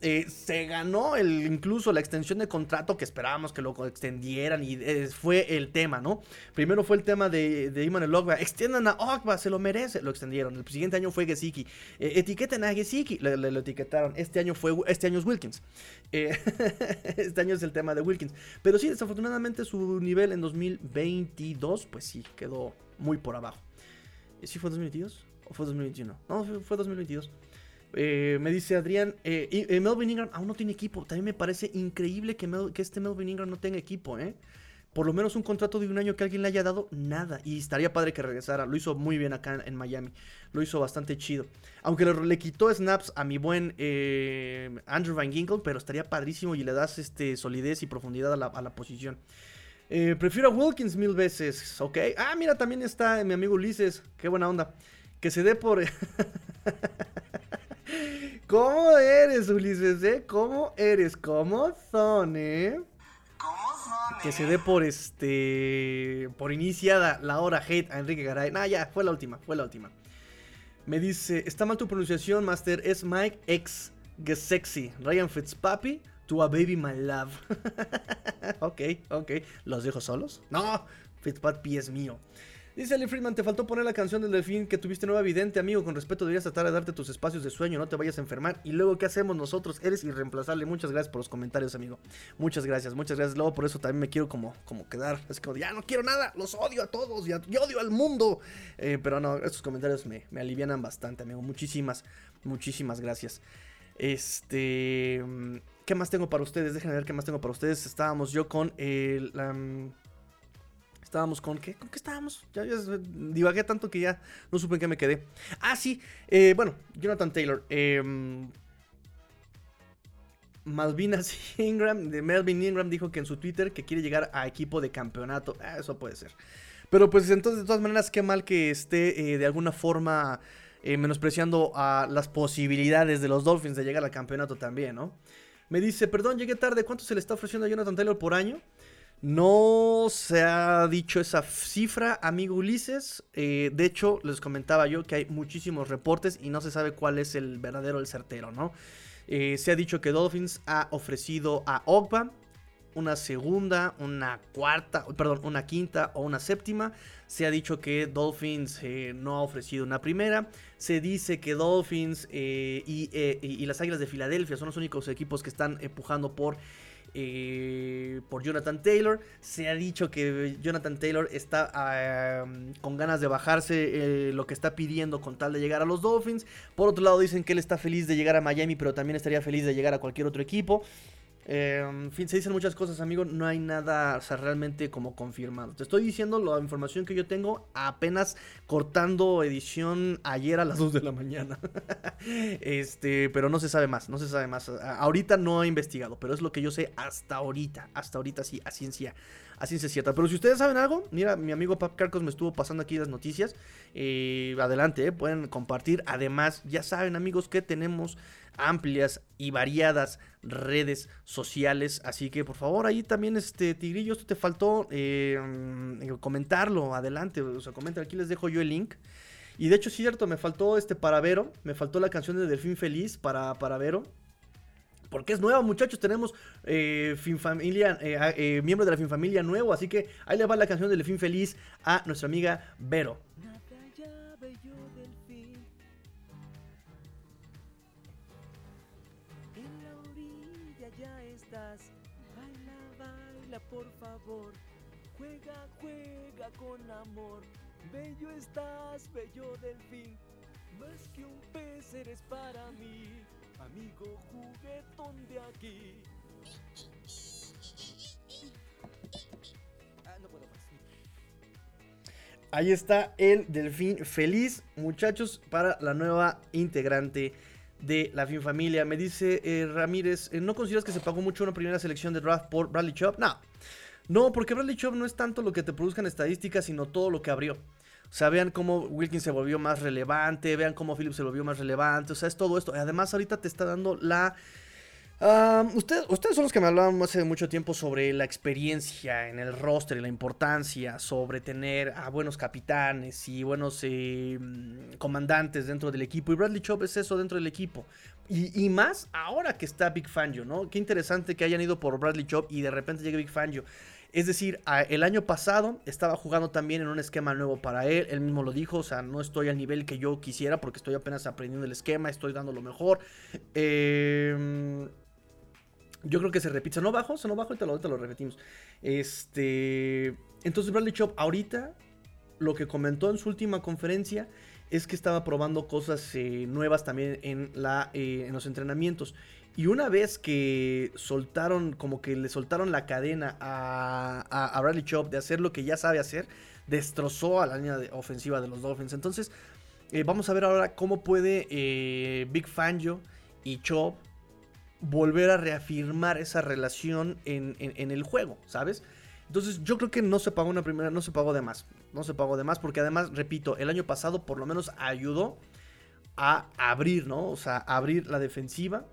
[SPEAKER 1] se ganó el, incluso la extensión de contrato que esperábamos que lo extendieran y fue el tema, ¿no? Primero fue el tema de, de Iman el Ogba. Extiendan a Ogba, se lo merece. Lo extendieron. El siguiente año fue Gesicki. Eh, etiqueten a Gesicki. Le, lo etiquetaron. Este año fue este año es Wilkins. Eh, este año es el tema de Wilkins. Pero sí, desafortunadamente su nivel en 2022, pues sí, quedó muy por abajo. Eh, ¿Sí fue 2022? ¿O fue 2021? No, fue 2022. me dice Adrián, Melvin Ingram aún no tiene equipo. También me parece increíble que, que este Melvin Ingram no tenga equipo, ¿eh? Por lo menos un contrato de un año que alguien le haya dado, nada. Y estaría padre que regresara. Lo hizo muy bien acá en, Miami. Lo hizo bastante chido. Aunque le, quitó snaps a mi buen eh, Andrew Van Ginkle, pero estaría padrísimo y le das este, solidez y profundidad a la, posición. Eh, prefiero a Wilkins mil veces, ¿ok? Ah, mira, también está mi amigo Ulises. Qué buena onda. Que se dé por... ¿Cómo eres, Ulises, eh? ¿Cómo eres? ¿Cómo son, eh? Que se dé por este por iniciada la hora hate a Enrique Garay. Nah, ya, fue la última, fue la última. Me dice, está mal tu pronunciación, Master. Es Mike X Sexy. Ryan Fitzpapi, to a baby my love. ok, ok. ¿Los dejo solos? No, Fitzpapi es mío. Dice Ali Friedman, te faltó poner la canción del delfín que tuviste nueva evidente, amigo. Con respeto, deberías tratar de darte tus espacios de sueño, no te vayas a enfermar. Y luego, ¿qué hacemos nosotros? Eres irreemplazable. Muchas gracias por los comentarios, amigo. Muchas gracias, muchas gracias. Luego, por eso también me quiero como, como quedar. Es como, ya no quiero nada, los odio a todos, y odio al mundo. Eh, pero no, estos comentarios me, me alivianan bastante, amigo. Muchísimas, muchísimas gracias. Este. ¿Qué más tengo para ustedes? Déjenme ver qué más tengo para ustedes. Estábamos yo con el. Estábamos con qué? ¿Con qué estábamos? Ya, divagué tanto que ya no supe en qué me quedé. Ah, sí. Eh, bueno, Jonathan Taylor. Em, Malvinas Ingram, de Melvin Ingram dijo que en su Twitter que quiere llegar a equipo de campeonato. Ah, eso puede ser. Pero pues entonces, de todas maneras, qué mal que esté eh, de alguna forma eh, menospreciando a las posibilidades de los Dolphins de llegar al campeonato también, ¿no? Me dice, perdón, llegué tarde, ¿cuánto se le está ofreciendo a Jonathan Taylor por año? No se ha dicho esa cifra, amigo Ulises. Eh, de hecho, les comentaba yo que hay muchísimos reportes y no se sabe cuál es el verdadero, el certero, ¿no? Eh, se ha dicho que Dolphins ha ofrecido a Ogba una segunda, una cuarta, perdón, una quinta o una séptima. Se ha dicho que Dolphins eh, no ha ofrecido una primera. Se dice que Dolphins y, y, las Águilas de Filadelfia son los únicos equipos que están empujando por eh, por Jonathan Taylor. Se ha dicho que Jonathan Taylor está con ganas de bajarse eh, lo que está pidiendo con tal de llegar a los Dolphins. Por otro lado dicen que él está feliz de llegar a Miami, pero también estaría feliz de llegar a cualquier otro equipo. En fin, se dicen muchas cosas, amigo. No hay nada, realmente como confirmado. Te estoy diciendo la información que yo tengo apenas cortando edición ayer a las 2 de la mañana. este, pero no se sabe más, no se sabe más. Ahorita no he investigado, pero es lo que yo sé hasta ahorita. Hasta ahorita sí, a ciencia, a ciencia cierta. Pero si ustedes saben algo, mira, mi amigo Pap Carcos me estuvo pasando aquí las noticias. Eh, adelante, eh, pueden compartir. Además, ya saben, amigos, que tenemos amplias y variadas redes sociales. Así que por favor, ahí también, este Tigrillo, esto te faltó eh, mm, comentarlo. Adelante, o sea, comenta, aquí les dejo yo el link. Y de hecho, es cierto, me faltó este para Vero, me faltó la canción de Delfín Feliz para, para Vero. Porque es nueva, muchachos. Tenemos eh, fin familia, eh, eh, miembro de la Fin Familia nuevo. Así que ahí le va la canción de Delfín Feliz a nuestra amiga Vero.
[SPEAKER 2] Por favor. Juega, juega con amor. Bello estás, bello delfín. Más que un pez eres para mí. Amigo juguetón de aquí.
[SPEAKER 1] Ah, Ahí está el delfín feliz, muchachos, para la nueva integrante de la Fin Familia. Me dice eh, Ramírez, eh, ¿no consideras que se pagó mucho una primera selección de draft por Bradley Chubb? No. No, porque Bradley Chubb no es tanto lo que te produzcan estadísticas, sino todo lo que abrió. O sea, vean cómo Wilkins se volvió más relevante, vean cómo Phillips se volvió más relevante, o sea, es todo esto. Además, ahorita te está dando la ustedes son los que me hablaban hace mucho tiempo sobre la experiencia en el roster y la importancia sobre tener a buenos capitanes y buenos eh, comandantes dentro del equipo. Y Bradley Chop es eso dentro del equipo. Y, más ahora que está Big Fangio, ¿no? Qué interesante que hayan ido por Bradley Chop y de repente llegue Big Fangio. Es decir, el año pasado estaba jugando también en un esquema nuevo para él. Él mismo lo dijo, o sea, no estoy al nivel que yo quisiera porque estoy apenas aprendiendo el esquema, estoy dando lo mejor. Eh yo creo que se repite. no bajo, no bajo te lo, lo repetimos. Este. Entonces, Bradley Chop, ahorita, lo que comentó en su última conferencia es que estaba probando cosas eh, nuevas también en, la, eh, en los entrenamientos. Y una vez que soltaron, como que le soltaron la cadena a, a, Bradley Chop de hacer lo que ya sabe hacer, destrozó a la línea ofensiva de los Dolphins. Entonces, eh, vamos a ver ahora cómo puede Big Fangio y Chop volver a reafirmar esa relación en, el juego, ¿sabes? Entonces yo creo que no se pagó una primera, no se pagó de más. No se pagó de porque además, repito, el año pasado por lo menos ayudó a abrir, ¿no? O sea, abrir la defensiva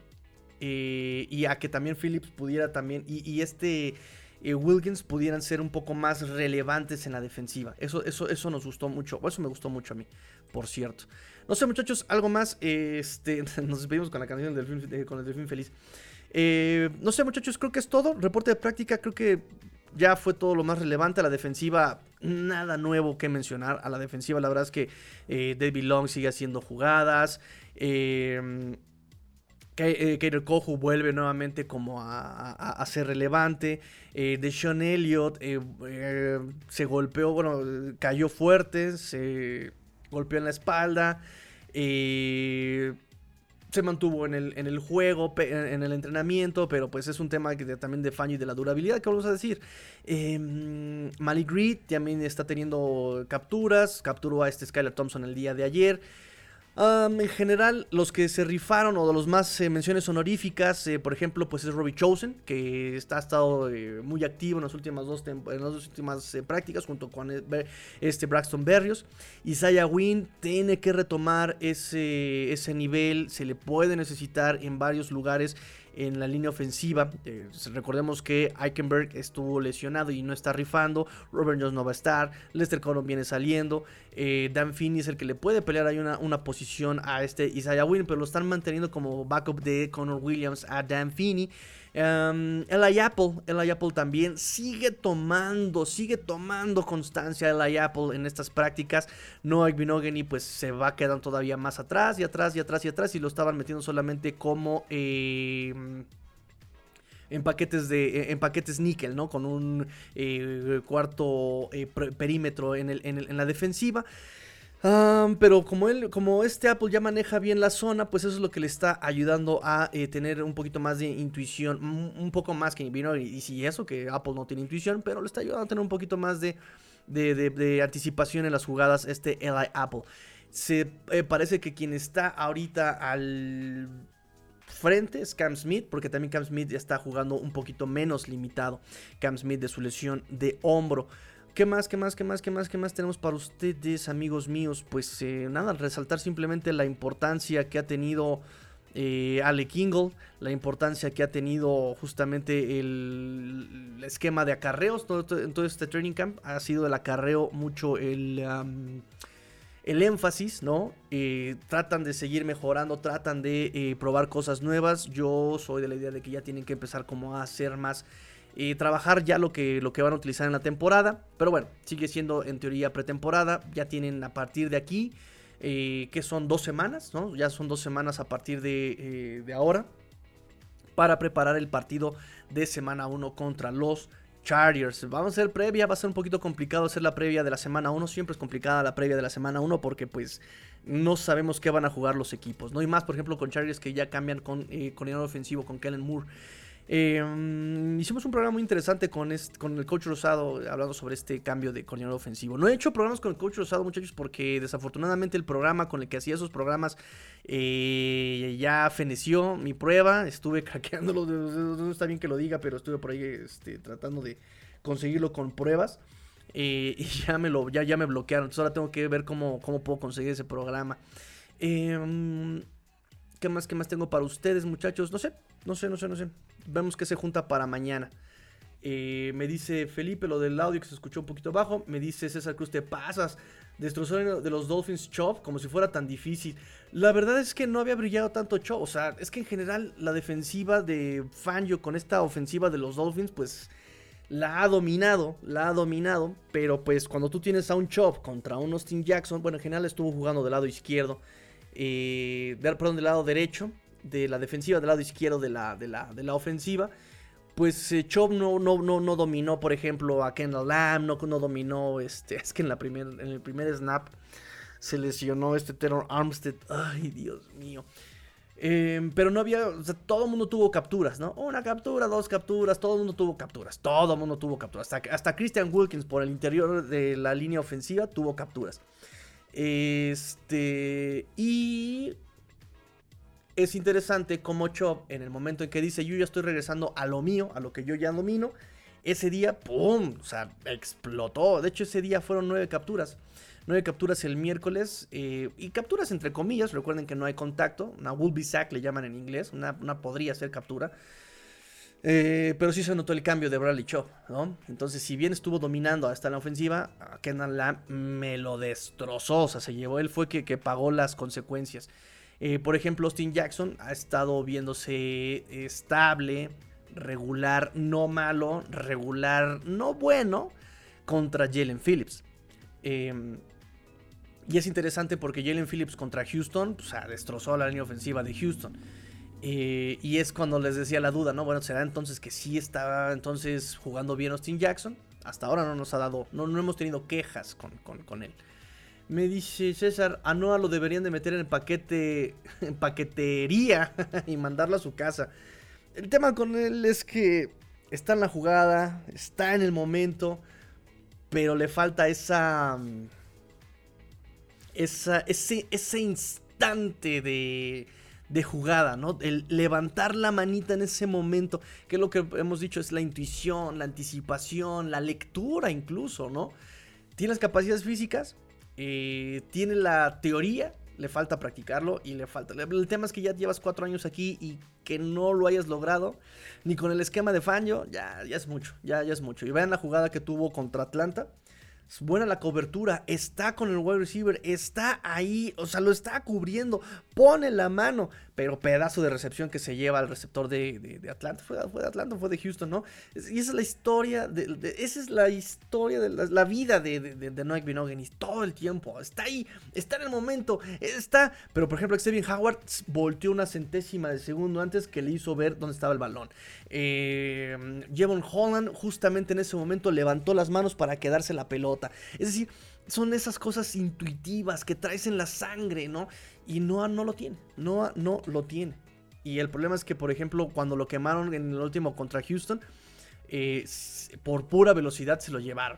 [SPEAKER 1] eh, y a que también Phillips pudiera también, y, este eh, Wilkins pudieran ser un poco más relevantes en la defensiva. Eso, eso, eso nos gustó mucho, eso me gustó mucho a mí, por cierto. No sé, muchachos, algo más. Este, nos despedimos con la canción del eh, con el delfín feliz. Eh, no sé, muchachos, creo que es todo. Reporte de práctica, creo que ya fue todo lo más relevante. A la defensiva, nada nuevo que mencionar. A la defensiva, la verdad es que eh, David Long sigue haciendo jugadas. Eh, Kader Kohu vuelve nuevamente como a, ser relevante. de Sean Elliott se golpeó, bueno, cayó fuerte, se golpeó en la espalda. Eh, se mantuvo en el, en el juego, en el entrenamiento, pero pues es un tema que también de fan y de la durabilidad, que vamos a decir. Eh, Malik Reed también está teniendo capturas, capturó a este Skyler Thompson el día de ayer en general, los que se rifaron o de los más eh, menciones honoríficas, eh, por ejemplo, pues es Robbie Chosen, que está, ha estado eh, muy activo en las últimas dos, en las últimas prácticas, junto con este Braxton Berrios. Isaiah Wynn tiene que retomar ese, ese nivel, se le puede necesitar en varios lugares en la línea ofensiva. Eh, recordemos que Eichenberg estuvo lesionado y no está rifando. Robert Jones no va a estar. Lester Connor viene saliendo. Eh, Dan Finney es el que le puede pelear ahí una, una posición a este Isaiah Wynn, pero lo están manteniendo como backup de Connor Williams a Dan Finney. Um, Apple, Eli Apple también sigue tomando, sigue tomando constancia Eli Apple en estas prácticas. Noah Binogany pues se va quedando todavía más atrás y atrás y atrás y atrás y lo estaban metiendo solamente como em, en paquetes de en paquetes níquel, ¿no? Con un eh, cuarto eh, perímetro en, la defensiva pero como él, como este Apple ya maneja bien la zona, pues eso es lo que le está ayudando a eh, tener un poquito más de intuición, un poco más que vino y, si eso que Apple no tiene intuición, pero le está ayudando a tener un poquito más de, de, anticipación en las jugadas este Eli Apple. Se eh, parece que quien está ahorita al frente es Cam Smith, porque también Cam Smith ya está jugando un poquito menos limitado. Cam Smith de su lesión de hombro. ¿Qué más, qué más, qué más, qué más, qué más tenemos para ustedes, amigos míos? Pues eh, nada, resaltar simplemente la importancia que ha tenido eh, Ale Kingle, la importancia que ha tenido justamente el, esquema de acarreos en todo este training camp. Ha sido el acarreo mucho el, el énfasis, ¿no? Eh, tratan de seguir mejorando, tratan de eh, probar cosas nuevas. Yo soy de la idea de que ya tienen que empezar como a hacer más y trabajar ya lo que, lo que van a utilizar en la temporada. Pero bueno, sigue siendo en teoría pretemporada. Ya tienen a partir de aquí eh, que son dos semanas, ¿no? Ya son dos semanas a partir de, eh, ahora para preparar el partido de semana 1 contra los Chargers. Vamos a hacer previa, va a ser un poquito complicado hacer la previa de la semana 1. Siempre es complicada la previa de la semana 1 porque pues no sabemos qué van a jugar los equipos. No hay más, por ejemplo, con Chargers que ya cambian con eh, coordinador ofensivo, con Kellen Moore. Em, hicimos un programa muy interesante con, con el coach Rosado hablando sobre este cambio de coordinador ofensivo. No he hecho programas con el coach Rosado, muchachos, porque desafortunadamente el programa con el que hacía esos programas eh, ya feneció mi prueba. Estuve craqueándolo, no está bien que lo diga, pero estuve por ahí este, tratando de conseguirlo con pruebas. Eh, y ya me lo ya, ya me bloquearon. Entonces ahora tengo que ver cómo, cómo puedo conseguir ese programa. Eh, ¿Qué más, qué más tengo para ustedes, muchachos? No sé, no sé, no sé, no sé. Vemos que se junta para mañana. Eh, me dice Felipe lo del audio que se escuchó un poquito bajo. Me dice César Cruz, te pasas. Destrozó de los Dolphins Chop como si fuera tan difícil. La verdad es que no había brillado tanto Chop. O sea, es que en general la defensiva de Fangio con esta ofensiva de los Dolphins, pues la ha dominado, la ha dominado. Pero pues cuando tú tienes a un Chop contra un Austin Jackson, bueno, en general estuvo jugando del lado izquierdo eh, perdón, del lado derecho, de la defensiva, del lado izquierdo de la, de la, ofensiva. Pues eh, Chop no, no, no, no, dominó, por ejemplo, a Kendall Lamb, no, no dominó, este, es que en, la primer, en el primer snap se lesionó este Terror Armstead. Ay, Dios mío. Em, pero no había, todo el mundo tuvo capturas, ¿no? Una captura, dos capturas, todo el mundo tuvo capturas, todo el mundo tuvo capturas. Hasta, hasta Christian Wilkins por el interior de la línea ofensiva tuvo capturas. Este. Y. Es interesante como Chop, en el momento en que dice yo ya estoy regresando a lo mío, a lo que yo ya domino, ese día, ¡pum! O sea, explotó. De hecho, ese día fueron nueve capturas. Nueve capturas el miércoles. Eh, y capturas entre comillas. Recuerden que no hay contacto. Una will be sack le llaman en inglés. Una, una podría ser captura. Eh, pero sí se notó el cambio de Bradley Chop, ¿no? Entonces, si bien estuvo dominando hasta la ofensiva, Kenan Lamb me lo destrozó. O sea, se llevó él, fue que, que pagó las consecuencias. Eh, por ejemplo, Austin Jackson ha estado viéndose estable, regular, no malo, regular, no bueno, contra Jalen Phillips. Em, y es interesante porque Jalen Phillips contra Houston, pues, destrozó la línea ofensiva de Houston. Eh, y es cuando les decía la duda, ¿no? Bueno, será entonces que sí estaba entonces jugando bien Austin Jackson. Hasta ahora no nos ha dado, no, no hemos tenido quejas con, él. Me dice César, a Noah lo deberían de meter en el paquete, en paquetería y mandarlo a su casa. El tema con él es que está en la jugada, está en el momento, pero le falta esa, esa ese, ese instante de de jugada, ¿no? El levantar la manita en ese momento, que es lo que hemos dicho, es la intuición, la anticipación, la lectura incluso, ¿no? Tiene las capacidades físicas, eh, tiene la teoría, le falta practicarlo y le falta... El tema es que ya llevas cuatro años aquí y que no lo hayas logrado, ni con el esquema de Fangio, ya, ya es mucho, ya, ya es mucho. Y vean la jugada que tuvo contra Atlanta es buena la cobertura, está con el wide receiver, está ahí, o sea, lo está cubriendo, pone la mano, pero pedazo de recepción que se lleva al receptor de, Atlanta, ¿Fue, de Atlanta fue de Houston, ¿no? Y esa es la historia, de, esa es la historia de la, vida de, de, Noah todo el tiempo, está ahí, está en el momento, está, pero por ejemplo, Xavier Howard volteó una centésima de segundo antes que le hizo ver dónde estaba el balón. Eh, Jevon Holland justamente en ese momento levantó las manos para quedarse la pelota. Es decir, son esas cosas intuitivas que traes en la sangre, ¿no? Y Noah no lo tiene. Noah no lo tiene. Y el problema es que, por ejemplo, cuando lo quemaron en el último contra Houston, eh, por pura velocidad se lo llevaron.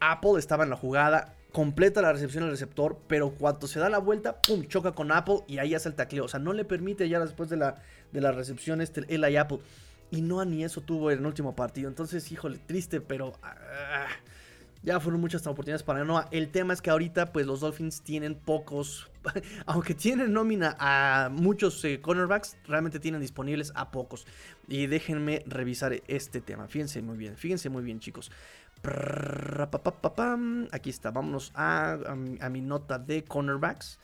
[SPEAKER 1] Apple estaba en la jugada, completa la recepción del receptor, pero cuando se da la vuelta, pum, choca con Apple y ahí hace el tacleo. O sea, no le permite ya después de la, de la recepción este, el y Apple. Y no ni eso tuvo en el último partido. Entonces, híjole, triste, pero... Ah, Ya fueron muchas oportunidades para Noah. El tema es que ahorita, pues los Dolphins tienen pocos. aunque tienen nómina a muchos eh, cornerbacks, realmente tienen disponibles a pocos. Y déjenme revisar este tema. Fíjense muy bien, fíjense muy bien, chicos. Aquí está, vámonos a, a, mi, nota de cornerbacks.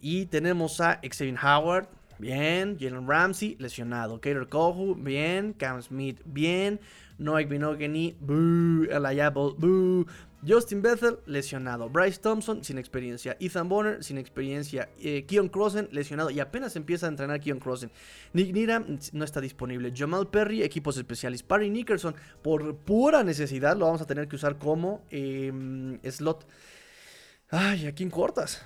[SPEAKER 1] Y tenemos a Xavier Howard, bien. Jalen Ramsey, lesionado. Kater Kohu, bien. Cam Smith, bien. Noah Binogany, boo. Apple, boo. Justin Bethel, lesionado. Bryce Thompson, sin experiencia. Ethan Bonner, sin experiencia. Eh, Keon Crossen, lesionado. Y apenas empieza a entrenar Keon Crossen. Nick Nira, no está disponible. Jamal Perry, equipos especiales. Parry Nickerson, por pura necesidad, lo vamos a tener que usar como em, slot. Ay, ¿a quién cortas?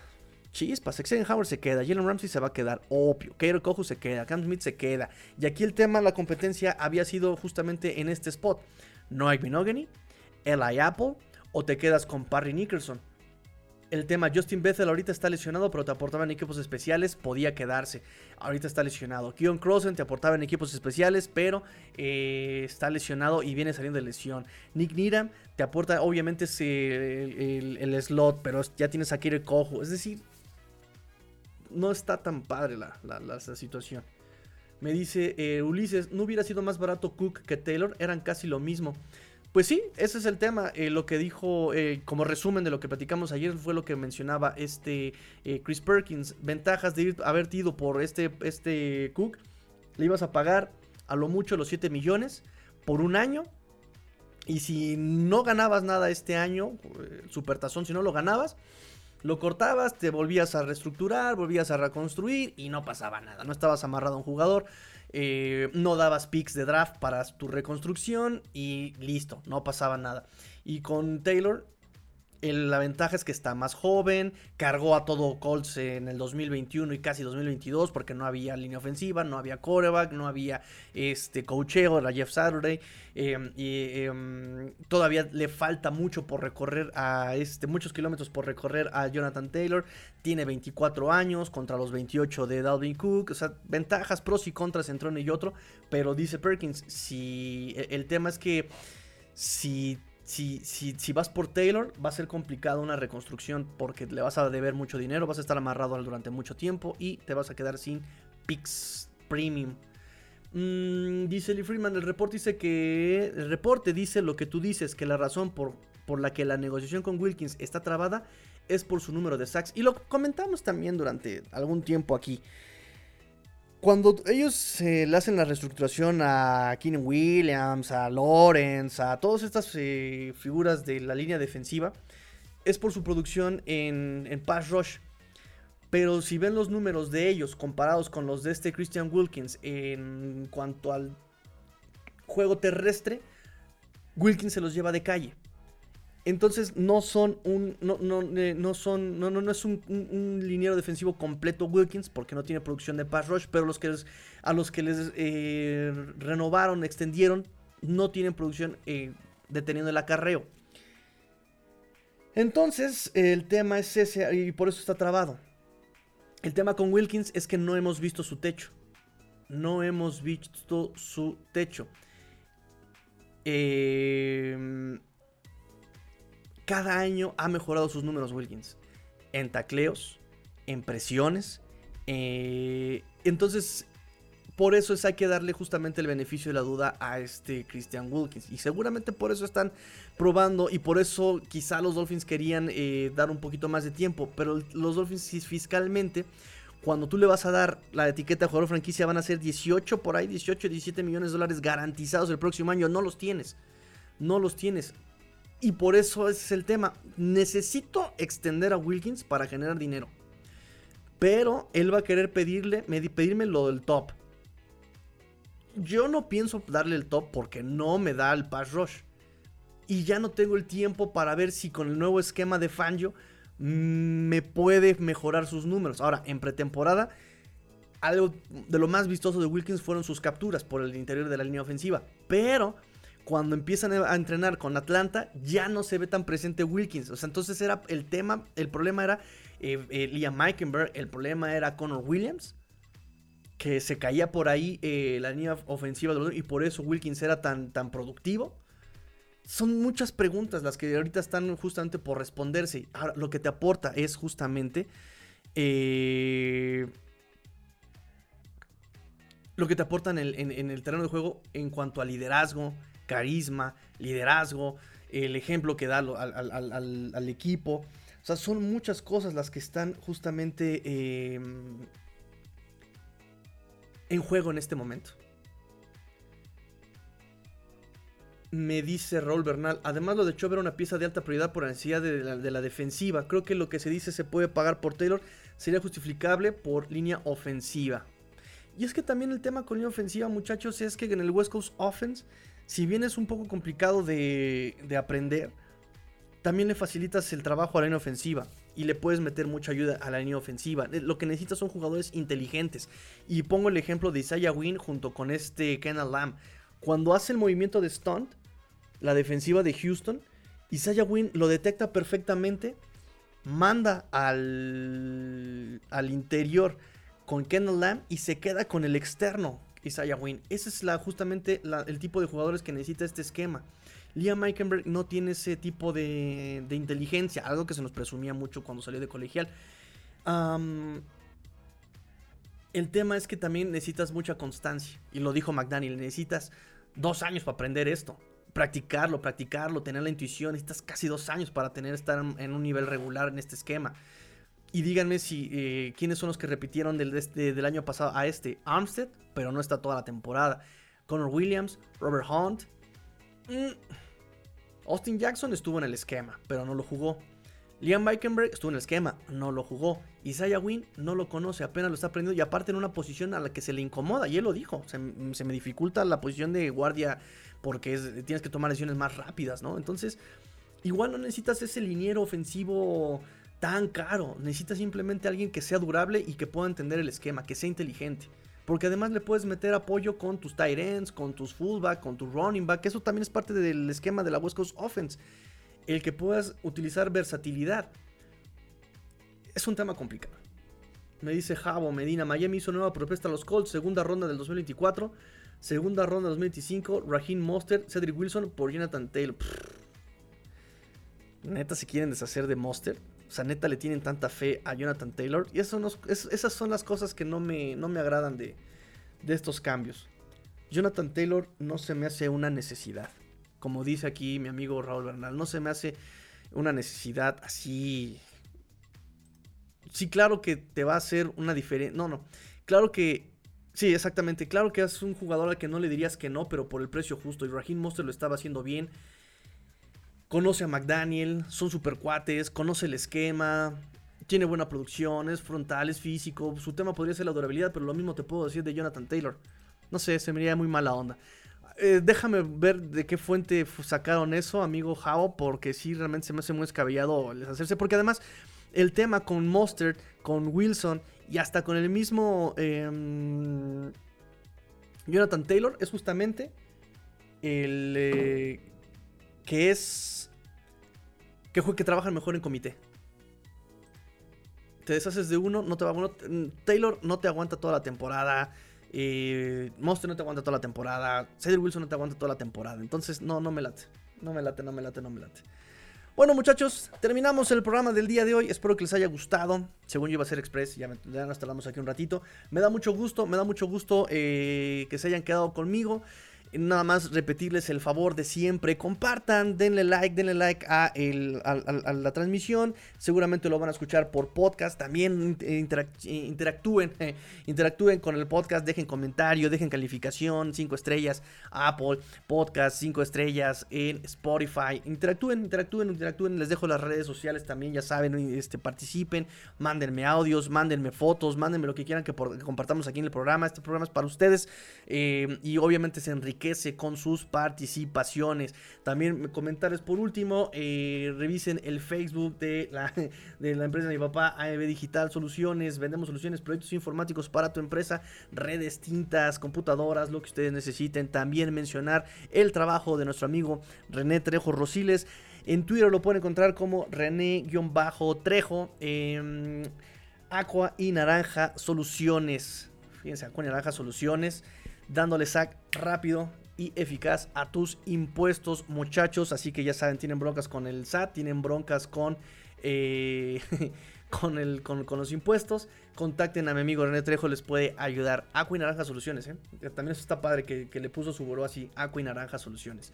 [SPEAKER 1] Chispas, Howard se queda, Jalen Ramsey se va a quedar, obvio, Kairo Kohu se queda, Cam Smith se queda. Y aquí el tema, la competencia había sido justamente en este spot. No hay Binogany, Eli Apple o te quedas con Parry Nickerson. El tema, Justin Bethel ahorita está lesionado, pero te aportaba en equipos especiales, podía quedarse. Ahorita está lesionado. Keon Crossen te aportaba en equipos especiales, pero eh, está lesionado y viene saliendo de lesión. Nick Needham te aporta, obviamente, el, slot, pero ya tienes a Kire Cojo. Es decir, no está tan padre la, situación. Me dice eh, Ulises, ¿no hubiera sido más barato Cook que Taylor? Eran casi lo mismo. Pues sí, ese es el tema. Eh, lo que dijo, eh, como resumen de lo que platicamos ayer, fue lo que mencionaba este Chris Perkins. Ventajas de haber ido por este, este Cook. Le ibas a pagar a lo mucho los 7 millones por un año. Y si no ganabas nada este año, Supertazón, si no lo ganabas, lo cortabas, te volvías a reestructurar, volvías a reconstruir y no pasaba nada. No estabas amarrado a un jugador. Eh, no dabas picks de draft para tu reconstrucción y listo, no pasaba nada. Y con Taylor la ventaja es que está más joven, cargó a todo Colts en el 2021 y casi 2022 porque no había línea ofensiva, no había coreback, no había este coacheo, la Jeff Saturday. Em, y em, todavía le falta mucho por recorrer a este, muchos kilómetros por recorrer a Jonathan Taylor. Tiene 24 años contra los 28 de Dalvin Cook. O sea, ventajas, pros y contras entre uno y otro. Pero dice Perkins, si e, el tema es que si si, si, vas por Taylor, va a ser complicado una reconstrucción porque le vas a deber mucho dinero, vas a estar amarrado durante mucho tiempo y te vas a quedar sin picks premium. Mm, dice Lee Freeman, el reporte dice que. El reporte dice lo que tú dices, que la razón por, por la que la negociación con Wilkins está trabada es por su número de sacks. Y lo comentamos también durante algún tiempo aquí. Cuando ellos le hacen la reestructuración a Keenan Williams, a Lawrence, a todas estas eh, figuras de la línea defensiva, es por su producción en, en, pass rush. Pero si ven los números de ellos comparados con los de este Christian Wilkins en cuanto al juego terrestre, Wilkins se los lleva de calle. Entonces no son un. No, no, eh, no son. No, no, no es un, un, liniero defensivo completo Wilkins. Porque no tiene producción de pass rush. Pero los que a los que les eh, renovaron, extendieron. No tienen producción eh, deteniendo el acarreo. Entonces, el tema es ese. Y por eso está trabado. El tema con Wilkins es que no hemos visto su techo. No hemos visto su techo. Eh cada año ha mejorado sus números Wilkins. En tacleos, en presiones. Eh, entonces, por eso es hay que darle justamente el beneficio de la duda a este Christian Wilkins. Y seguramente por eso están probando y por eso quizá los Dolphins querían eh, dar un poquito más de tiempo. Pero los Dolphins fiscalmente, cuando tú le vas a dar la etiqueta de jugador franquicia, van a ser 18 por ahí, 18, 17 millones de dólares garantizados el próximo año. No los tienes. No los tienes. Y por eso ese es el tema. Necesito extender a Wilkins para generar dinero. Pero él va a querer pedirle, pedirme lo del top. Yo no pienso darle el top porque no me da el pass rush. Y ya no tengo el tiempo para ver si con el nuevo esquema de Fangio mm, me puede mejorar sus números. Ahora, en pretemporada, algo de lo más vistoso de Wilkins fueron sus capturas por el interior de la línea ofensiva. Pero cuando empiezan a entrenar con Atlanta, ya no se ve tan presente Wilkins. O sea, entonces era el tema, el problema era eh, eh, Liam Meikenberg, el problema era Connor Williams, que se caía por ahí eh, la línea ofensiva y por eso Wilkins era tan, tan productivo. son muchas preguntas las que ahorita están justamente por responderse. Ahora, lo que te aporta es justamente eh, lo que te aporta en en el terreno de juego en cuanto a liderazgo, carisma, liderazgo, el ejemplo que da al, equipo. O sea, son muchas cosas las que están justamente em, en juego en este momento. Me dice Raúl Bernal, además lo de Chubb era una pieza de alta prioridad por la necesidad de la, de la defensiva. Creo que lo que se dice se puede pagar por Taylor sería justificable por línea ofensiva. Y es que también el tema con línea ofensiva, muchachos, es que en el West Coast Offense si bien es un poco complicado de, aprender, también le facilitas el trabajo a la línea ofensiva y le puedes meter mucha ayuda a la línea ofensiva. Eh, lo que necesitas son jugadores inteligentes. Y pongo el ejemplo de Isaiah Wynn junto con este Kenan Lamb. Cuando hace el movimiento de stunt, la defensiva de Houston, Isaiah Wynn lo detecta perfectamente, manda al, al interior con Kenan Lamb y se queda con el externo Isaiah Wynn. Ese es la, justamente el tipo de jugadores que necesita este esquema. Liam Meikenberg no tiene ese tipo de, inteligencia, algo que se nos presumía mucho cuando salió de colegial. el tema es que también necesitas mucha constancia, y lo dijo McDaniel, necesitas dos años para aprender esto. Practicarlo, practicarlo, tener la intuición, necesitas casi dos años para tener estar en un nivel regular en este esquema. Y díganme si eh, quiénes son los que repitieron del, del año pasado a este. Armstead, pero no está toda la temporada. Connor Williams, Robert Hunt. Mm. Austin Jackson estuvo en el esquema, pero no lo jugó. Liam Bikenberg estuvo en el esquema, no lo jugó. Isaiah Wynn no lo conoce, apenas lo está aprendiendo y aparte en una posición a la que se le incomoda. Y él lo dijo, se, me dificulta la posición de guardia porque tienes que tomar decisiones más rápidas, ¿no? Entonces, igual no necesitas ese liniero ofensivo tan caro. Necesitas simplemente alguien que sea durable y que pueda entender el esquema, que sea inteligente. Porque además le puedes meter apoyo con tus tight ends, con tus fullback, con tu running back. Eso también es parte del esquema de la West Coast Offense. El que puedas utilizar versatilidad. Es un tema complicado. Me dice Javo Medina, Miami hizo nueva propuesta a los Colts, segunda ronda del 2024, segunda ronda del 2025, Raheem Monster, Cedric Wilson por Jonathan Taylor. Neta, si quieren deshacer de Monster, o sea, neta le tienen tanta fe a Jonathan Taylor. Y eso esas son las cosas que no me, no me agradan de, de estos cambios. Jonathan Taylor no se me hace una necesidad. Como dice aquí mi amigo Raúl Bernal, no se me hace una necesidad así. Sí, claro que te va a hacer una diferencia. No, no. Claro que. Sí, exactamente. Claro que es un jugador al que no le dirías que no, pero por el precio justo. Y Raheem Monster lo estaba haciendo bien conoce a McDaniel, son super cuates, conoce el esquema, tiene buena producción, es frontal, es físico. Su tema podría ser la durabilidad, pero lo mismo te puedo decir de Jonathan Taylor. No sé, se me iría muy mala onda. Eh, déjame ver de qué fuente sacaron eso, amigo Jao, porque sí, realmente se me hace muy escabellado hacerse. Porque además, el tema con Mustard, con Wilson y hasta con el mismo em, Jonathan Taylor es justamente el eh, que es que, que trabajan mejor en comité. Te deshaces de uno, no te va Taylor no te aguanta toda la temporada. Eh, Monster no te aguanta toda la temporada. Cedric Wilson no te aguanta toda la temporada. Entonces, no, no me late. No me late, no me late, no me late. Bueno, muchachos, terminamos el programa del día de hoy. Espero que les haya gustado. Según yo iba a ser express, ya, nos tardamos aquí un ratito. Me da mucho gusto, me da mucho gusto eh, que se hayan quedado conmigo. Nada más repetirles el favor de siempre. Compartan, denle like, denle like a, la transmisión. Seguramente lo van a escuchar por podcast. También interactúen, interactúen con el podcast. Dejen comentario, dejen calificación, 5 estrellas. Apple Podcast, 5 estrellas en Spotify. Interactúen, interactúen, interactúen. Les dejo las redes sociales también, ya saben. Este, participen, mándenme audios, mándenme fotos, mándenme lo que quieran que, compartamos aquí en el programa. Este programa es para ustedes. Eh, y obviamente se enriquece con sus participaciones. También comentarios por último, eh, revisen el Facebook de la, de la empresa de mi papá, AEB Digital Soluciones. Vendemos soluciones, proyectos informáticos para tu empresa, redes tintas, computadoras, lo que ustedes necesiten. También mencionar el trabajo de nuestro amigo René Trejo Rosiles. En Twitter lo pueden encontrar como René-Trejo. Eh, Aqua y Naranja Soluciones. Fíjense, Aqua y Naranja Soluciones dándole sac rápido y eficaz a tus impuestos, muchachos. Así que ya saben, tienen broncas con el SAT, tienen broncas con... Eh, con, el, con, los impuestos, contacten a mi amigo René Trejo, les puede ayudar. Aqua y Naranja Soluciones, ¿eh? También eso está padre que, le puso su buró así, Aqua y Naranja Soluciones.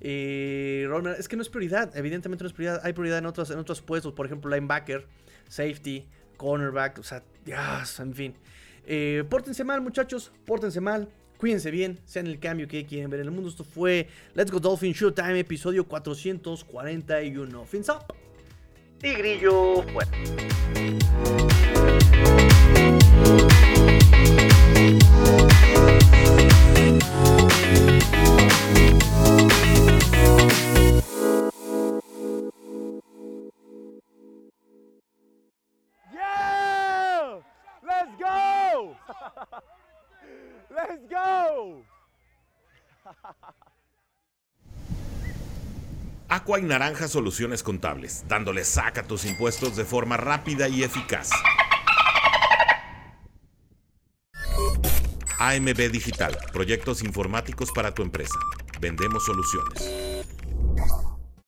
[SPEAKER 1] Eh, es que no es prioridad, evidentemente no es prioridad. Hay prioridad en otros, en otros puestos, por ejemplo, linebacker, safety, cornerback, o sea, ya, en fin. Eh, pórtense mal, muchachos, pórtense mal. Cuídense bien, sean el cambio que quieren ver en el mundo. Esto fue Let's Go Dolphin Showtime, episodio 441. Fins up. Y grillo fuera.
[SPEAKER 3] Let's go. Aqua y Naranja Soluciones Contables, dándole saca tus impuestos de forma rápida y eficaz. AMB Digital, proyectos informáticos para tu empresa. Vendemos soluciones.